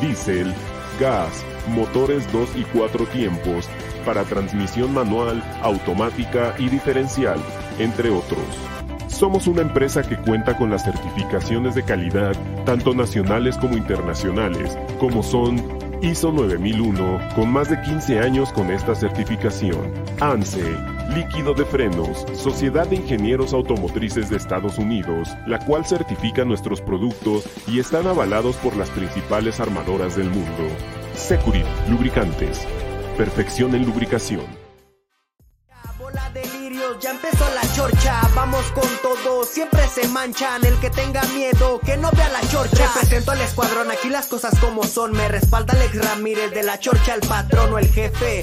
diésel, gas, motores 2 y 4 tiempos, para transmisión manual, automática y diferencial, entre otros. Somos una empresa que cuenta con las certificaciones de calidad, tanto nacionales como internacionales, como son ISO 9001, con más de 15 años con esta certificación. ANSE, líquido de frenos, Sociedad de Ingenieros Automotrices de Estados Unidos, la cual certifica nuestros productos y están avalados por las principales armadoras del mundo. Securit, lubricantes. Perfección en lubricación. Ya empezó la chorcha, vamos con todo, siempre se manchan, el que tenga miedo, que no vea la chorcha. Represento al escuadrón, aquí las cosas como son, me respalda Alex Ramírez de la chorcha, el patrón o el jefe,